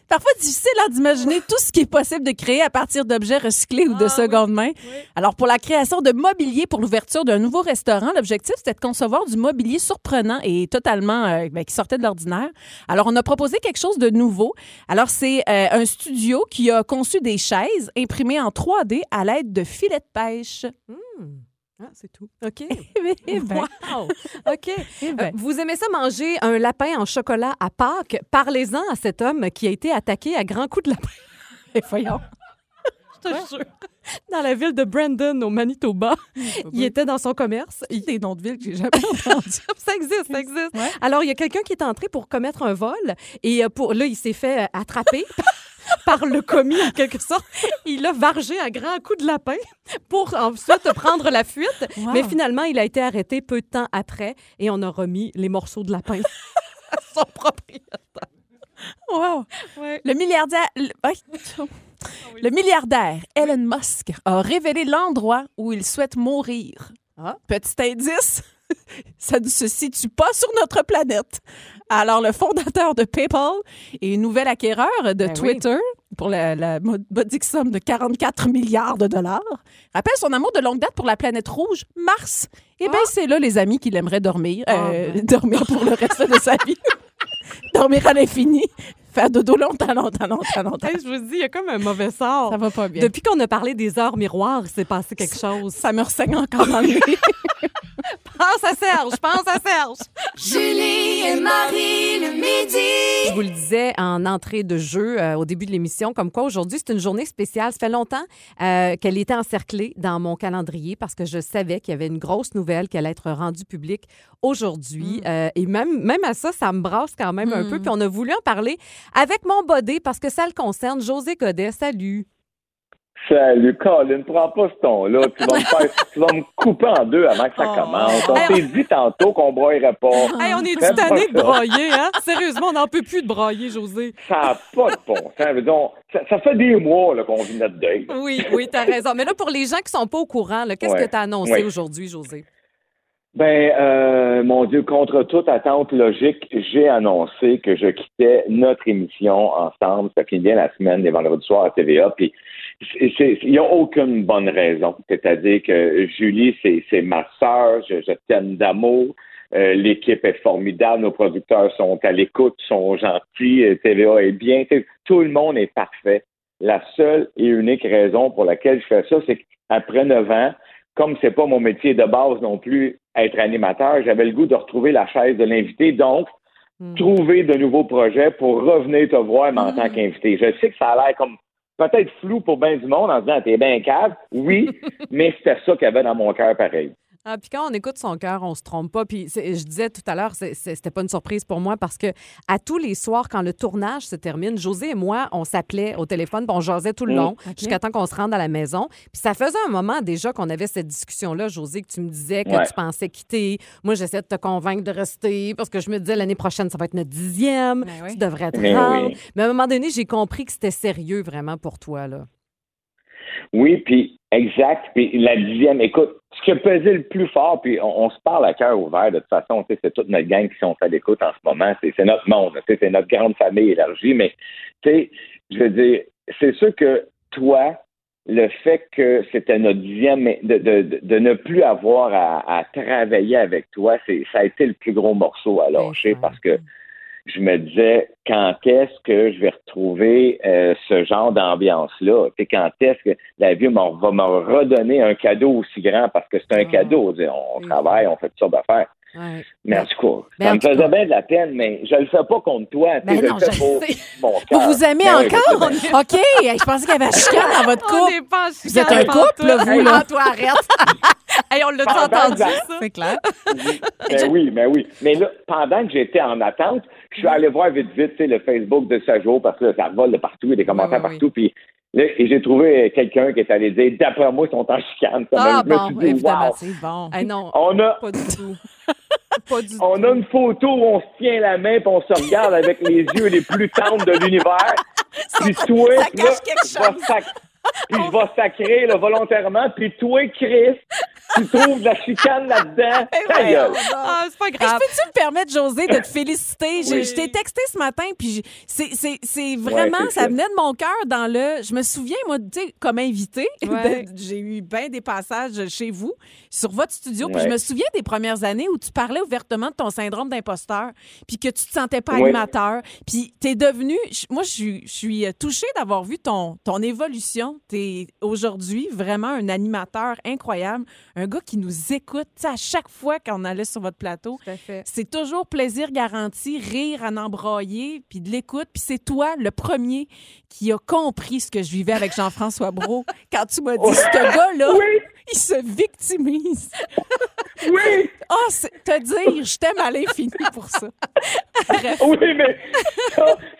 Parfois difficile hein, d'imaginer tout ce qui est possible de créer à partir d'objets recyclés ou de Ah, seconde main. Alors, pour la création de mobilier pour l'ouverture d'un nouveau restaurant, l'objectif, c'était de concevoir du mobilier surprenant et totalement euh, ben, qui sortait de l'ordinaire. Alors, on a proposé quelque chose de nouveau. Alors, c'est euh, un studio qui a conçu des chaises imprimées en 3D à l'aide de filets de pêche. Ah, c'est tout. <laughs> OK. Eh ben, Wow! OK. eh ben. Euh, vous aimez ça manger un lapin en chocolat à Pâques? Parlez-en à cet homme qui a été attaqué à grands coups de lapin. <laughs> Et voyons. Je te jure. Dans la ville de Brandon, au Manitoba. <laughs> Il était dans son commerce. Il- des noms de villes que j'ai jamais entendus? Ça existe, ça existe. Ouais. Alors, il y a quelqu'un qui est entré pour commettre un vol et euh, pour là, il s'est fait euh, attraper par le commis, en quelque sorte. Il a vargé un grand coup de lapin pour ensuite prendre la fuite. Wow. Mais finalement, il a été arrêté peu de temps après et on a remis les morceaux de lapin à son propriétaire. Wow. Ouais. Le milliardaire. Le, Ay. Le milliardaire Elon Musk a révélé l'endroit où il souhaite mourir. Ah. Petit indice, <laughs> ça ne se situe pas sur notre planète. Alors, le fondateur de PayPal et nouvel acquéreur de Ben oui. Twitter pour la, la modique somme de 44 milliards de dollars rappelle son amour de longue date pour la planète rouge, Mars. Eh bien, c'est là, les amis, qu'il aimerait dormir. Ah, euh, ben. <laughs> Dormir pour le reste de sa vie. <laughs> dormir à l'infini. Faire dodo longtemps, longtemps, longtemps, longtemps. Hey, je vous dis, il y a comme un mauvais sort. Ça va pas bien. Depuis qu'on a parlé des heures miroirs, il s'est passé quelque chose. Ça me ressaigne encore dans le nez. <laughs> Pense à Serge, pense à Serge. Julie et Marie le midi. Je vous le disais en entrée de jeu euh, au début de l'émission, comme quoi aujourd'hui, c'est une journée spéciale. Ça fait longtemps euh, qu'elle était encerclée dans mon calendrier parce que je savais qu'il y avait une grosse nouvelle qui allait être rendue publique aujourd'hui. Euh, et même, même à ça, ça me brasse quand même un peu. Puis on a voulu en parler avec mon bodé parce que ça le concerne. José Godet, salut. Salut, Colin, prends pas ce ton-là. Tu vas me <laughs> faire, tu vas me couper en deux avant que ça Oh. commence. On Hey, s'est dit tantôt qu'on broyerait pas. <laughs> Hey, on est du tanné de broyer, hein? Sérieusement, on n'en peut plus de broyer, José. Ça n'a pas de bon sens. On- ça, ça fait des mois là, qu'on vit notre deuil. Oui, oui, t'as raison. Mais là, pour les gens qui sont pas au courant, qu'est-ce Ouais. que tu as annoncé Ouais. aujourd'hui, José? Ben, euh, mon Dieu, contre toute attente logique, j'ai annoncé que je quittais notre émission ensemble. Ça finit bien la semaine des vendredis soirs à TVA. Puis, il n'y a aucune bonne raison. C'est-à-dire que Julie, c'est ma sœur. Je, je t'aime d'amour. Euh, L'équipe est formidable. Nos producteurs sont à l'écoute, sont gentils. euh, TVA est bien. Tout le monde est parfait. La seule et unique raison pour laquelle je fais ça, c'est qu'après neuf ans, comme c'est pas mon métier de base non plus, être animateur, j'avais le goût de retrouver la chaise de l'invité, donc Hmm. trouver de nouveaux projets pour revenir te voir mais en tant qu'invité. Je sais que ça a l'air comme peut-être flou pour bien du monde en disant t'es bien cave, oui, <laughs> mais c'était ça qu'il y avait dans mon cœur pareil. Ah, puis quand on écoute son cœur, on se trompe pas. Puis je disais tout à l'heure, c'était pas une surprise pour moi parce que à tous les soirs, quand le tournage se termine, José et moi, on s'appelait au téléphone, puis on jasait tout le Mm. long jusqu'à temps qu'on se rende à la maison. Puis ça faisait un moment déjà qu'on avait cette discussion-là, José, que tu me disais que Ouais. tu pensais quitter. Moi, j'essayais de te convaincre de rester parce que je me disais l'année prochaine, ça va être notre dixième. Ben oui. Tu devrais te Mais rendre. oui. Mais à un moment donné, j'ai compris que c'était sérieux vraiment pour toi. Là. Oui, puis exact. Puis la dixième, écoute, ce qui a pesé le plus fort, puis on, on se parle à cœur ouvert, de toute façon, c'est toute notre gang qui sont à l'écoute en ce moment, c'est notre monde, c'est notre grande famille élargie, mais tu sais, je veux dire, c'est sûr que toi, le fait que c'était notre dixième, de, de, de, ne plus avoir à, à travailler avec toi, c'est ça a été le plus gros morceau à lâcher parce que je me disais quand est-ce que je vais retrouver euh, ce genre d'ambiance-là? Quand est-ce que la vie m'en- va me redonner un cadeau aussi grand? Parce que c'est un Ah. cadeau. On, Oui. travaille, on fait toutes sortes d'affaires. Ouais. Mais en tout cas, Ben, ça me faisait cas. bien de la peine, mais je le fais pas contre toi. tu sais, Ben je non, le fais je pour mon Vous vous aimez Ben je encore? <laughs> OK. Je pensais qu'il y avait un chicane dans votre On couple. pas Vous êtes un couple, là, vous, là. toi, arrête. <laughs> hey, on l'a entendu, ça? C'est clair. <laughs> Ben oui, ben oui. Mais là, pendant que j'étais en attente, je suis allé voir vite, vite, tu sais, le Facebook de ce jour, parce que là, ça vole de partout, il y a des commentaires oui, oui. partout, puis là, et j'ai trouvé quelqu'un qui est allé dire, d'après moi, ils sont en chicane. Ah, je me bon, suis dit, évidemment. wow. C'est bon. Hey, non, On a, pas du tout. <laughs> Pas du on tout. a une photo où on se tient la main puis on se regarde avec les yeux les plus tendres de l'univers. Puis toi, ça cache là, quelque puis je vais sacrer là, volontairement. Puis toi, Chris, tu trouves de la chicane là-dedans? Voyons gueule. donc. Ah, c'est pas grave. je peux-tu me permettre, José, de te féliciter? Je, Oui. je t'ai texté ce matin, puis c'est, c'est, c'est vraiment, ça venait de mon cœur dans le. Je me souviens, moi, tu sais, comme invité, <laughs> Ouais. j'ai eu bien des passages chez vous, sur votre studio, puis Ouais. je me souviens des premières années où tu parlais ouvertement de ton syndrome d'imposteur, puis que tu te sentais pas animateur, puis t'es devenu. Moi, je suis, je suis touchée d'avoir vu ton, ton évolution. T'es aujourd'hui vraiment un animateur incroyable, un gars qui nous écoute. Tu sais, à chaque fois qu'on allait sur votre plateau, Tout à fait. c'est toujours plaisir garanti, rire à n'embroyer, puis de l'écoute. Puis c'est toi, le premier, qui a compris ce que je vivais avec Jean-François Brault <laughs> quand tu m'as dit, ce gars-là, Oui, il se victimise. <laughs> oui, Ah, c'est te dire, je t'aime à l'infini pour ça. Oui, mais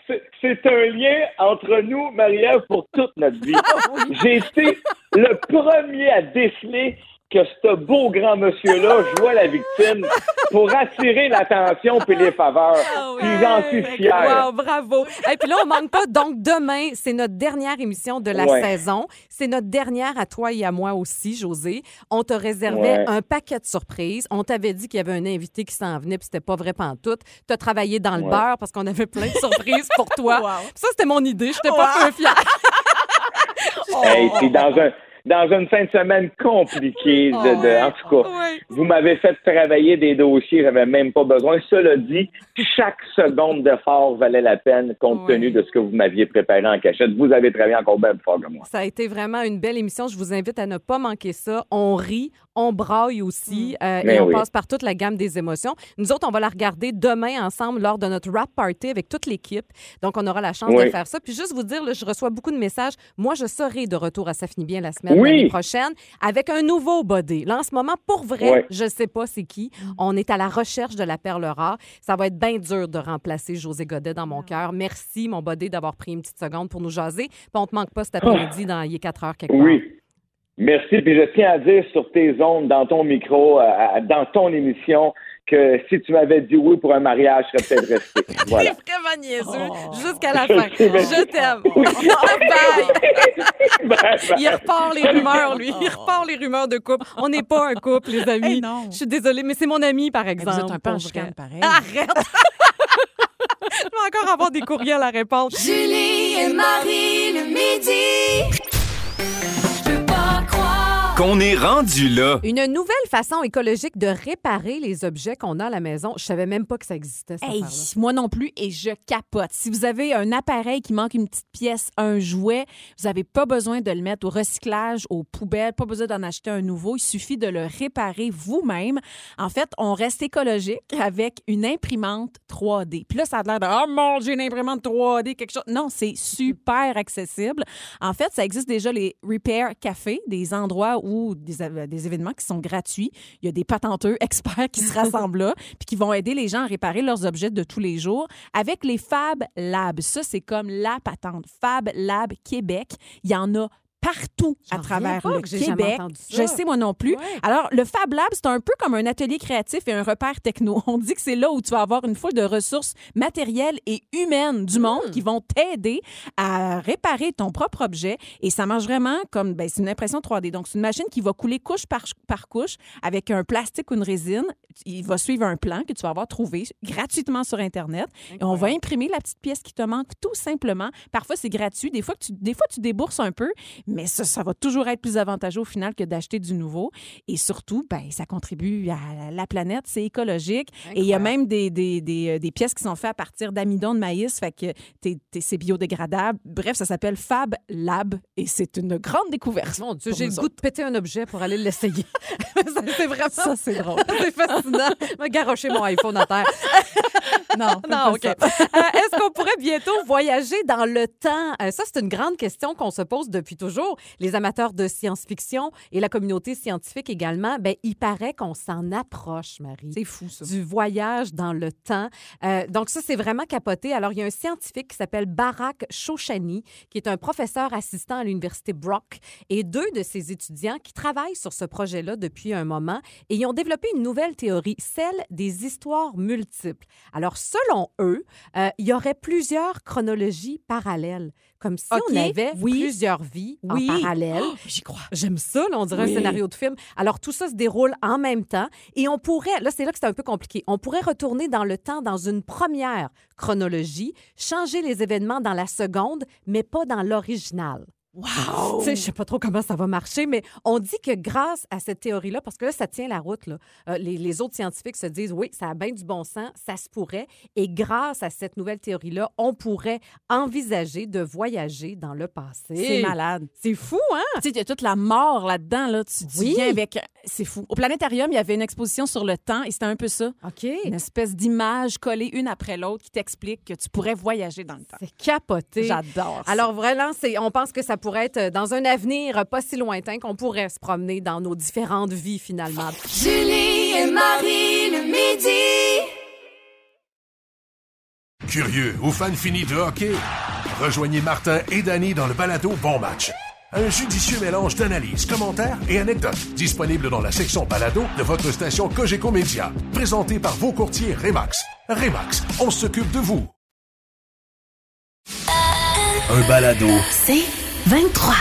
c'est- c'est un lien entre nous, Marie-Ève, pour toute notre vie. <laughs> J'ai été le premier à déceler que ce beau grand monsieur-là joue la victime pour attirer l'attention puis les faveurs. Puis j'en suis fier. Wow, bravo. Et puis là, on manque pas. Donc, demain, c'est notre dernière émission de la Ouais. saison. C'est notre dernière à toi et à moi aussi, José. On te réservait Ouais. un paquet de surprises. On t'avait dit qu'il y avait un invité qui s'en venait, puis c'était pas vrai pantoute. Tu as travaillé dans le Ouais. beurre parce qu'on avait plein de surprises pour toi. <laughs> Wow. Puis Ça, c'était mon idée. J'étais pas peu fière. Hey, puis dans un dans une fin de semaine compliquée de, de- en tout cas. Ouais. Vous m'avez fait travailler des dossiers, j'avais même pas besoin. Cela dit, chaque seconde d'effort valait la peine compte Ouais. tenu de ce que vous m'aviez préparé en cachette. Vous avez travaillé encore bien plus fort que moi. Ça a été vraiment une belle émission. Je vous invite à ne pas manquer ça. On rit, on braille aussi euh, et on oui. passe par toute la gamme des émotions. Nous autres, on va la regarder demain ensemble lors de notre rap party avec toute l'équipe. Donc, on aura la chance de faire ça. Puis juste vous dire, là, je reçois beaucoup de messages. Moi, je serai de retour à Ça finit bien la semaine Oui. l'année prochaine avec un nouveau body. Là, en ce moment, pour vrai, je sais pas c'est qui. On est à la recherche de la perle rare. Ça va être bien dur de remplacer José Godet dans mon cœur. Merci, mon body, d'avoir pris une petite seconde pour nous jaser. Puis on te manque pas cet après-midi dans Il est 4 heures quelque part. Oui. Merci. Puis je tiens à dire sur tes ondes, dans ton micro, euh, dans ton émission, que si tu m'avais dit oui pour un mariage, je serais peut-être resté. <laughs> Voilà. T'es vraiment niaiseux Oh. jusqu'à la Je fin. Je t'aime. Bye. Bye bye. Il repart les rumeurs, lui. Il repart les rumeurs de couple. On n'est pas un couple, les amis. Hey, non. Je suis désolée, mais c'est mon ami, par Vous exemple. êtes un peu en chicane, pareil. Arrête! <laughs> Je vais encore avoir des courriels à répondre. Julie et Marie le midi. Qu'on est rendu là. Une nouvelle façon écologique de réparer les objets qu'on a à la maison. Je savais même pas que ça existait, cette Hey, affaire-là. moi non plus, et je capote. Si vous avez un appareil qui manque une petite pièce, un jouet, vous n'avez pas besoin de le mettre au recyclage, aux poubelles, pas besoin d'en acheter un nouveau. Il suffit de le réparer vous-même. En fait, on reste écologique avec une imprimante 3D. Puis là, ça a l'air de Oh mon Dieu, une imprimante 3D, quelque chose. Non, c'est super accessible. En fait, ça existe déjà les Repair Café, des endroits où des, av- des événements qui sont gratuits. Il y a des patenteux <laughs> experts qui se rassemblent là, puis qui vont aider les gens à réparer leurs objets de tous les jours avec les Fab Labs. Ça, c'est comme la patente. Fab Lab Québec. Il y en a partout à travers le Québec. Je sais moi non plus. Ouais. Alors, le Fab Lab, c'est un peu comme un atelier créatif et un repère techno. <laughs> On dit que c'est là où tu vas avoir une foule de ressources matérielles et humaines du monde qui vont t'aider à réparer ton propre objet. Et ça marche vraiment comme, ben, c'est une impression 3D. Donc, c'est une machine qui va couler couche par, par couche avec un plastique ou une résine. Il va suivre un plan que tu vas avoir trouvé gratuitement sur Internet. Et on va imprimer la petite pièce qui te manque tout simplement. Parfois, c'est gratuit. Des fois, tu, des fois, tu débourses un peu, mais ça, ça va toujours être plus avantageux au final que d'acheter du nouveau. Et surtout, ben, ça contribue à la planète, c'est écologique. Et il y a même des, des, des, euh, des pièces qui sont faites à partir d'amidon de maïs, fait que t'es- t'es- c'est biodégradable. Bref, ça s'appelle Fab Lab et c'est une grande découverte. Mon Dieu, j'ai le goût de péter un objet pour aller l'essayer. <laughs> Ça, c'est vraiment... Ça, c'est drôle. <laughs> c'est fascinant. Garocher mon iPhone à terre. <laughs> Non, Non, OK. Euh, Est-ce qu'on pourrait bientôt voyager dans le temps? Euh, ça, c'est une grande question qu'on se pose depuis toujours. Les amateurs de science-fiction et la communauté scientifique également, ben, il paraît qu'on s'en approche, Marie. C'est fou, ça. Du voyage dans le temps. Euh, donc, ça, c'est vraiment capoté. Alors, il y a un scientifique qui s'appelle Barak Shoshani, qui est un professeur assistant à l'Université Brock, et deux de ses étudiants qui travaillent sur ce projet-là depuis un moment. Et ils ont développé une nouvelle théorie, celle des histoires multiples. Alors, selon eux, euh, il y aurait plusieurs chronologies parallèles, comme si on avait oui. plusieurs vies Oui. en parallèle. Oh, <gasps> J'y crois. J'aime ça, là, on dirait Oui. un scénario de film. Alors, tout ça se déroule en même temps et on pourrait, là, c'est là que c'est un peu compliqué, on pourrait retourner dans le temps dans une première chronologie, changer les événements dans la seconde, mais pas dans l'original. Wow! Tu sais, je sais pas trop comment ça va marcher, mais on dit que grâce à cette théorie-là, parce que là, ça tient la route, là, euh, les, les autres scientifiques se disent, oui, ça a bien du bon sens, ça se pourrait. Et grâce à cette nouvelle théorie-là, on pourrait envisager de voyager dans le passé. C'est malade. C'est fou, hein? Tu sais, il y a toute la mort là-dedans. Là. Tu, tu Oui. viens avec. C'est fou. Au planétarium, il y avait une exposition sur le temps et c'était un peu ça. OK. Une espèce d'image collée une après l'autre qui t'explique que tu pourrais voyager dans le temps. C'est capoté. J'adore. Alors vraiment, on pense que ça pourrait être dans un avenir pas si lointain qu'on pourrait se promener dans nos différentes vies finalement. Julie et Marie le midi. Curieux ou fan fini de hockey? Rejoignez Martin et Danny dans le balado Bon Match. Un judicieux mélange d'analyses, commentaires et anecdotes disponible dans la section balado de votre station Cogeco Média. Présenté par vos courtiers Remax. Remax, on s'occupe de vous. Un balado. C'est 23.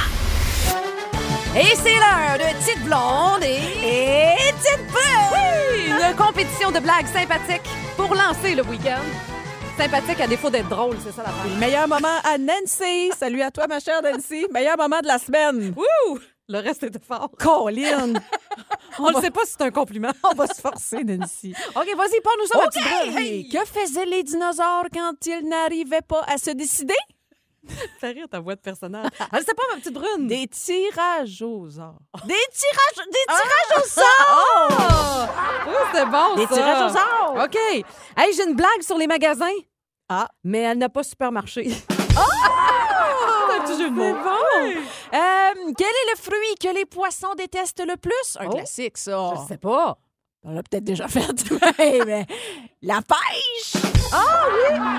Et c'est l'heure de Petite Blonde et, et Petite Brune! Oui! Une compétition de blagues sympathiques pour lancer le week-end. Sympathique à défaut d'être drôle, c'est ça la Le meilleur moment à Nancy. Salut à toi, ma chère Nancy. Meilleur moment de la semaine. Wouh! Le reste était fort. Colin. <laughs> On ne sait pas si c'est un compliment. <laughs> On va se forcer, Nancy. OK, vas-y, parle-nous ça, ma OK. petite Brune. Hey! Que faisaient les dinosaures quand ils n'arrivaient pas à se décider? <laughs> Fais rire ta voix de personnage. Ah, c'est pas ma petite Brune. Des tirages aux arts. <laughs> Des tirages, des tirages au sort! Ah! Oui, c'est bon, Des ça. tirages aux arts. OK. Hey, j'ai une blague sur les magasins. Ah. Mais elle n'a pas super marché. <laughs> C'est mots. Euh, quel est le fruit que les poissons détestent le plus? Un Oh. classique, ça. Je sais pas. On l'a peut-être déjà fait, <laughs> Ouais, mais la pêche!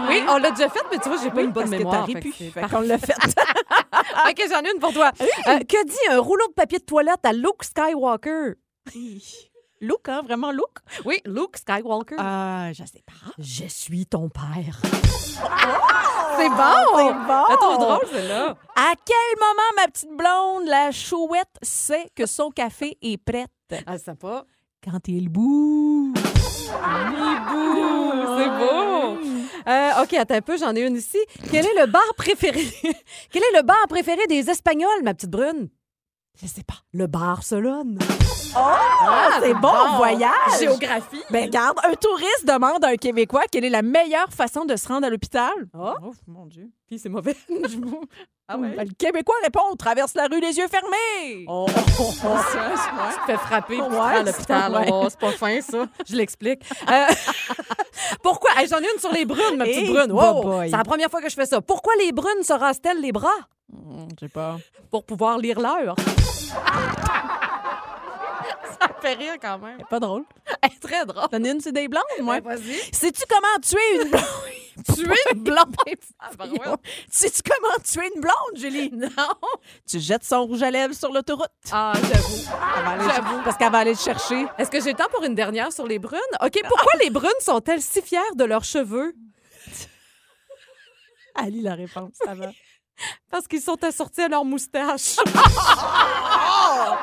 Oui, on l'a déjà fait, mais tu vois, j'ai pas une bonne parce mémoire. que fait t'as que Fait qu'on l'a fait. <laughs> OK, j'en ai une pour toi. Euh, que dit un rouleau de papier de toilette à Luke Skywalker? Luke, hein? Vraiment Luke? Oui, Luke Skywalker. Ah, je sais pas. Je suis ton père. C'est c'est bon! C'est bon! Trop drôle, celle-là. À quel moment, ma petite blonde, la chouette sait que son café est prête? Elle sait il boue. Ouh, c'est beau. Euh, OK, attends un peu, j'en ai une ici. Quel est le bar préféré? <laughs> Quel est le bar préféré des Espagnols, ma petite brune? Je sais pas. Le Barcelone. Ah, c'est bon, bon. voyage! Géographie. Ben, regarde, un touriste demande à un Québécois quelle est la meilleure façon de se rendre à l'hôpital. Oh. mon Dieu. Puis c'est mauvais. <laughs> <laughs> ah ouais? Ben, le Québécois répond on traverse la rue les yeux fermés. Oh, oh, oh, oh. Tu te fais frapper te rends à l'hôpital. ouais. Oh, c'est pas fin, ça. <laughs> Je l'explique. Euh, <laughs> pourquoi? Hey, J'en ai une sur les brunes, ma petite Hey, brune. Wow. boy. C'est la première fois que je fais ça. Pourquoi les brunes se rasent-elles les bras? Je sais pas. Pour pouvoir lire l'heure. <laughs> ça me fait rire quand même. Pas drôle. Elle est très drôle. T'en as une, c'est des blondes, moi? Ben, Vas-y. Sais-tu comment tuer une blonde? Tuer une blonde. <laughs> Ah, Sais-tu comment tuer une blonde, Julie? <laughs> Non. Tu jettes son rouge à lèvres sur l'autoroute. Ah, j'avoue. J'avoue. Parce qu'elle va aller le chercher. Est-ce que j'ai le temps pour une dernière sur les brunes? OK, <laughs> pourquoi les brunes sont-elles si fières de leurs cheveux? Ali, la réponse, ça va. Parce qu'ils sont assortis à leur moustache.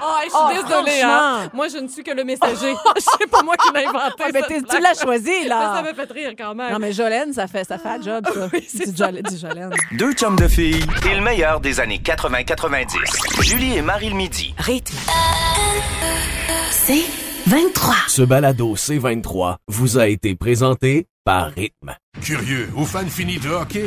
Oh, je suis Oh, désolée. Hein? Moi, je ne suis que le messager. <laughs> C'est pas moi qui l'ai inventé. Ah, ben, tu l'as choisi, Mais là. Ça m'a fait rire quand même. Non, mais Jolène, ça fait, ça fait un job, ça. <laughs> Jolène. Deux chums de filles et le meilleur des années 80-90. Julie et Marie le midi. Rythme. C'est 23. Ce balado C23 vous a été présenté par Rythme. Curieux ou fan fini de hockey?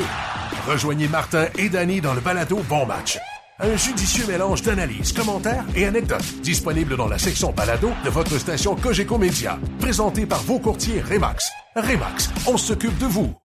Rejoignez Martin et Danny dans le balado Bon Match. Un judicieux mélange d'analyses, commentaires et anecdotes disponible dans la section balado de votre station Cogeco Média. Présenté par vos courtiers Remax. Remax, on s'occupe de vous.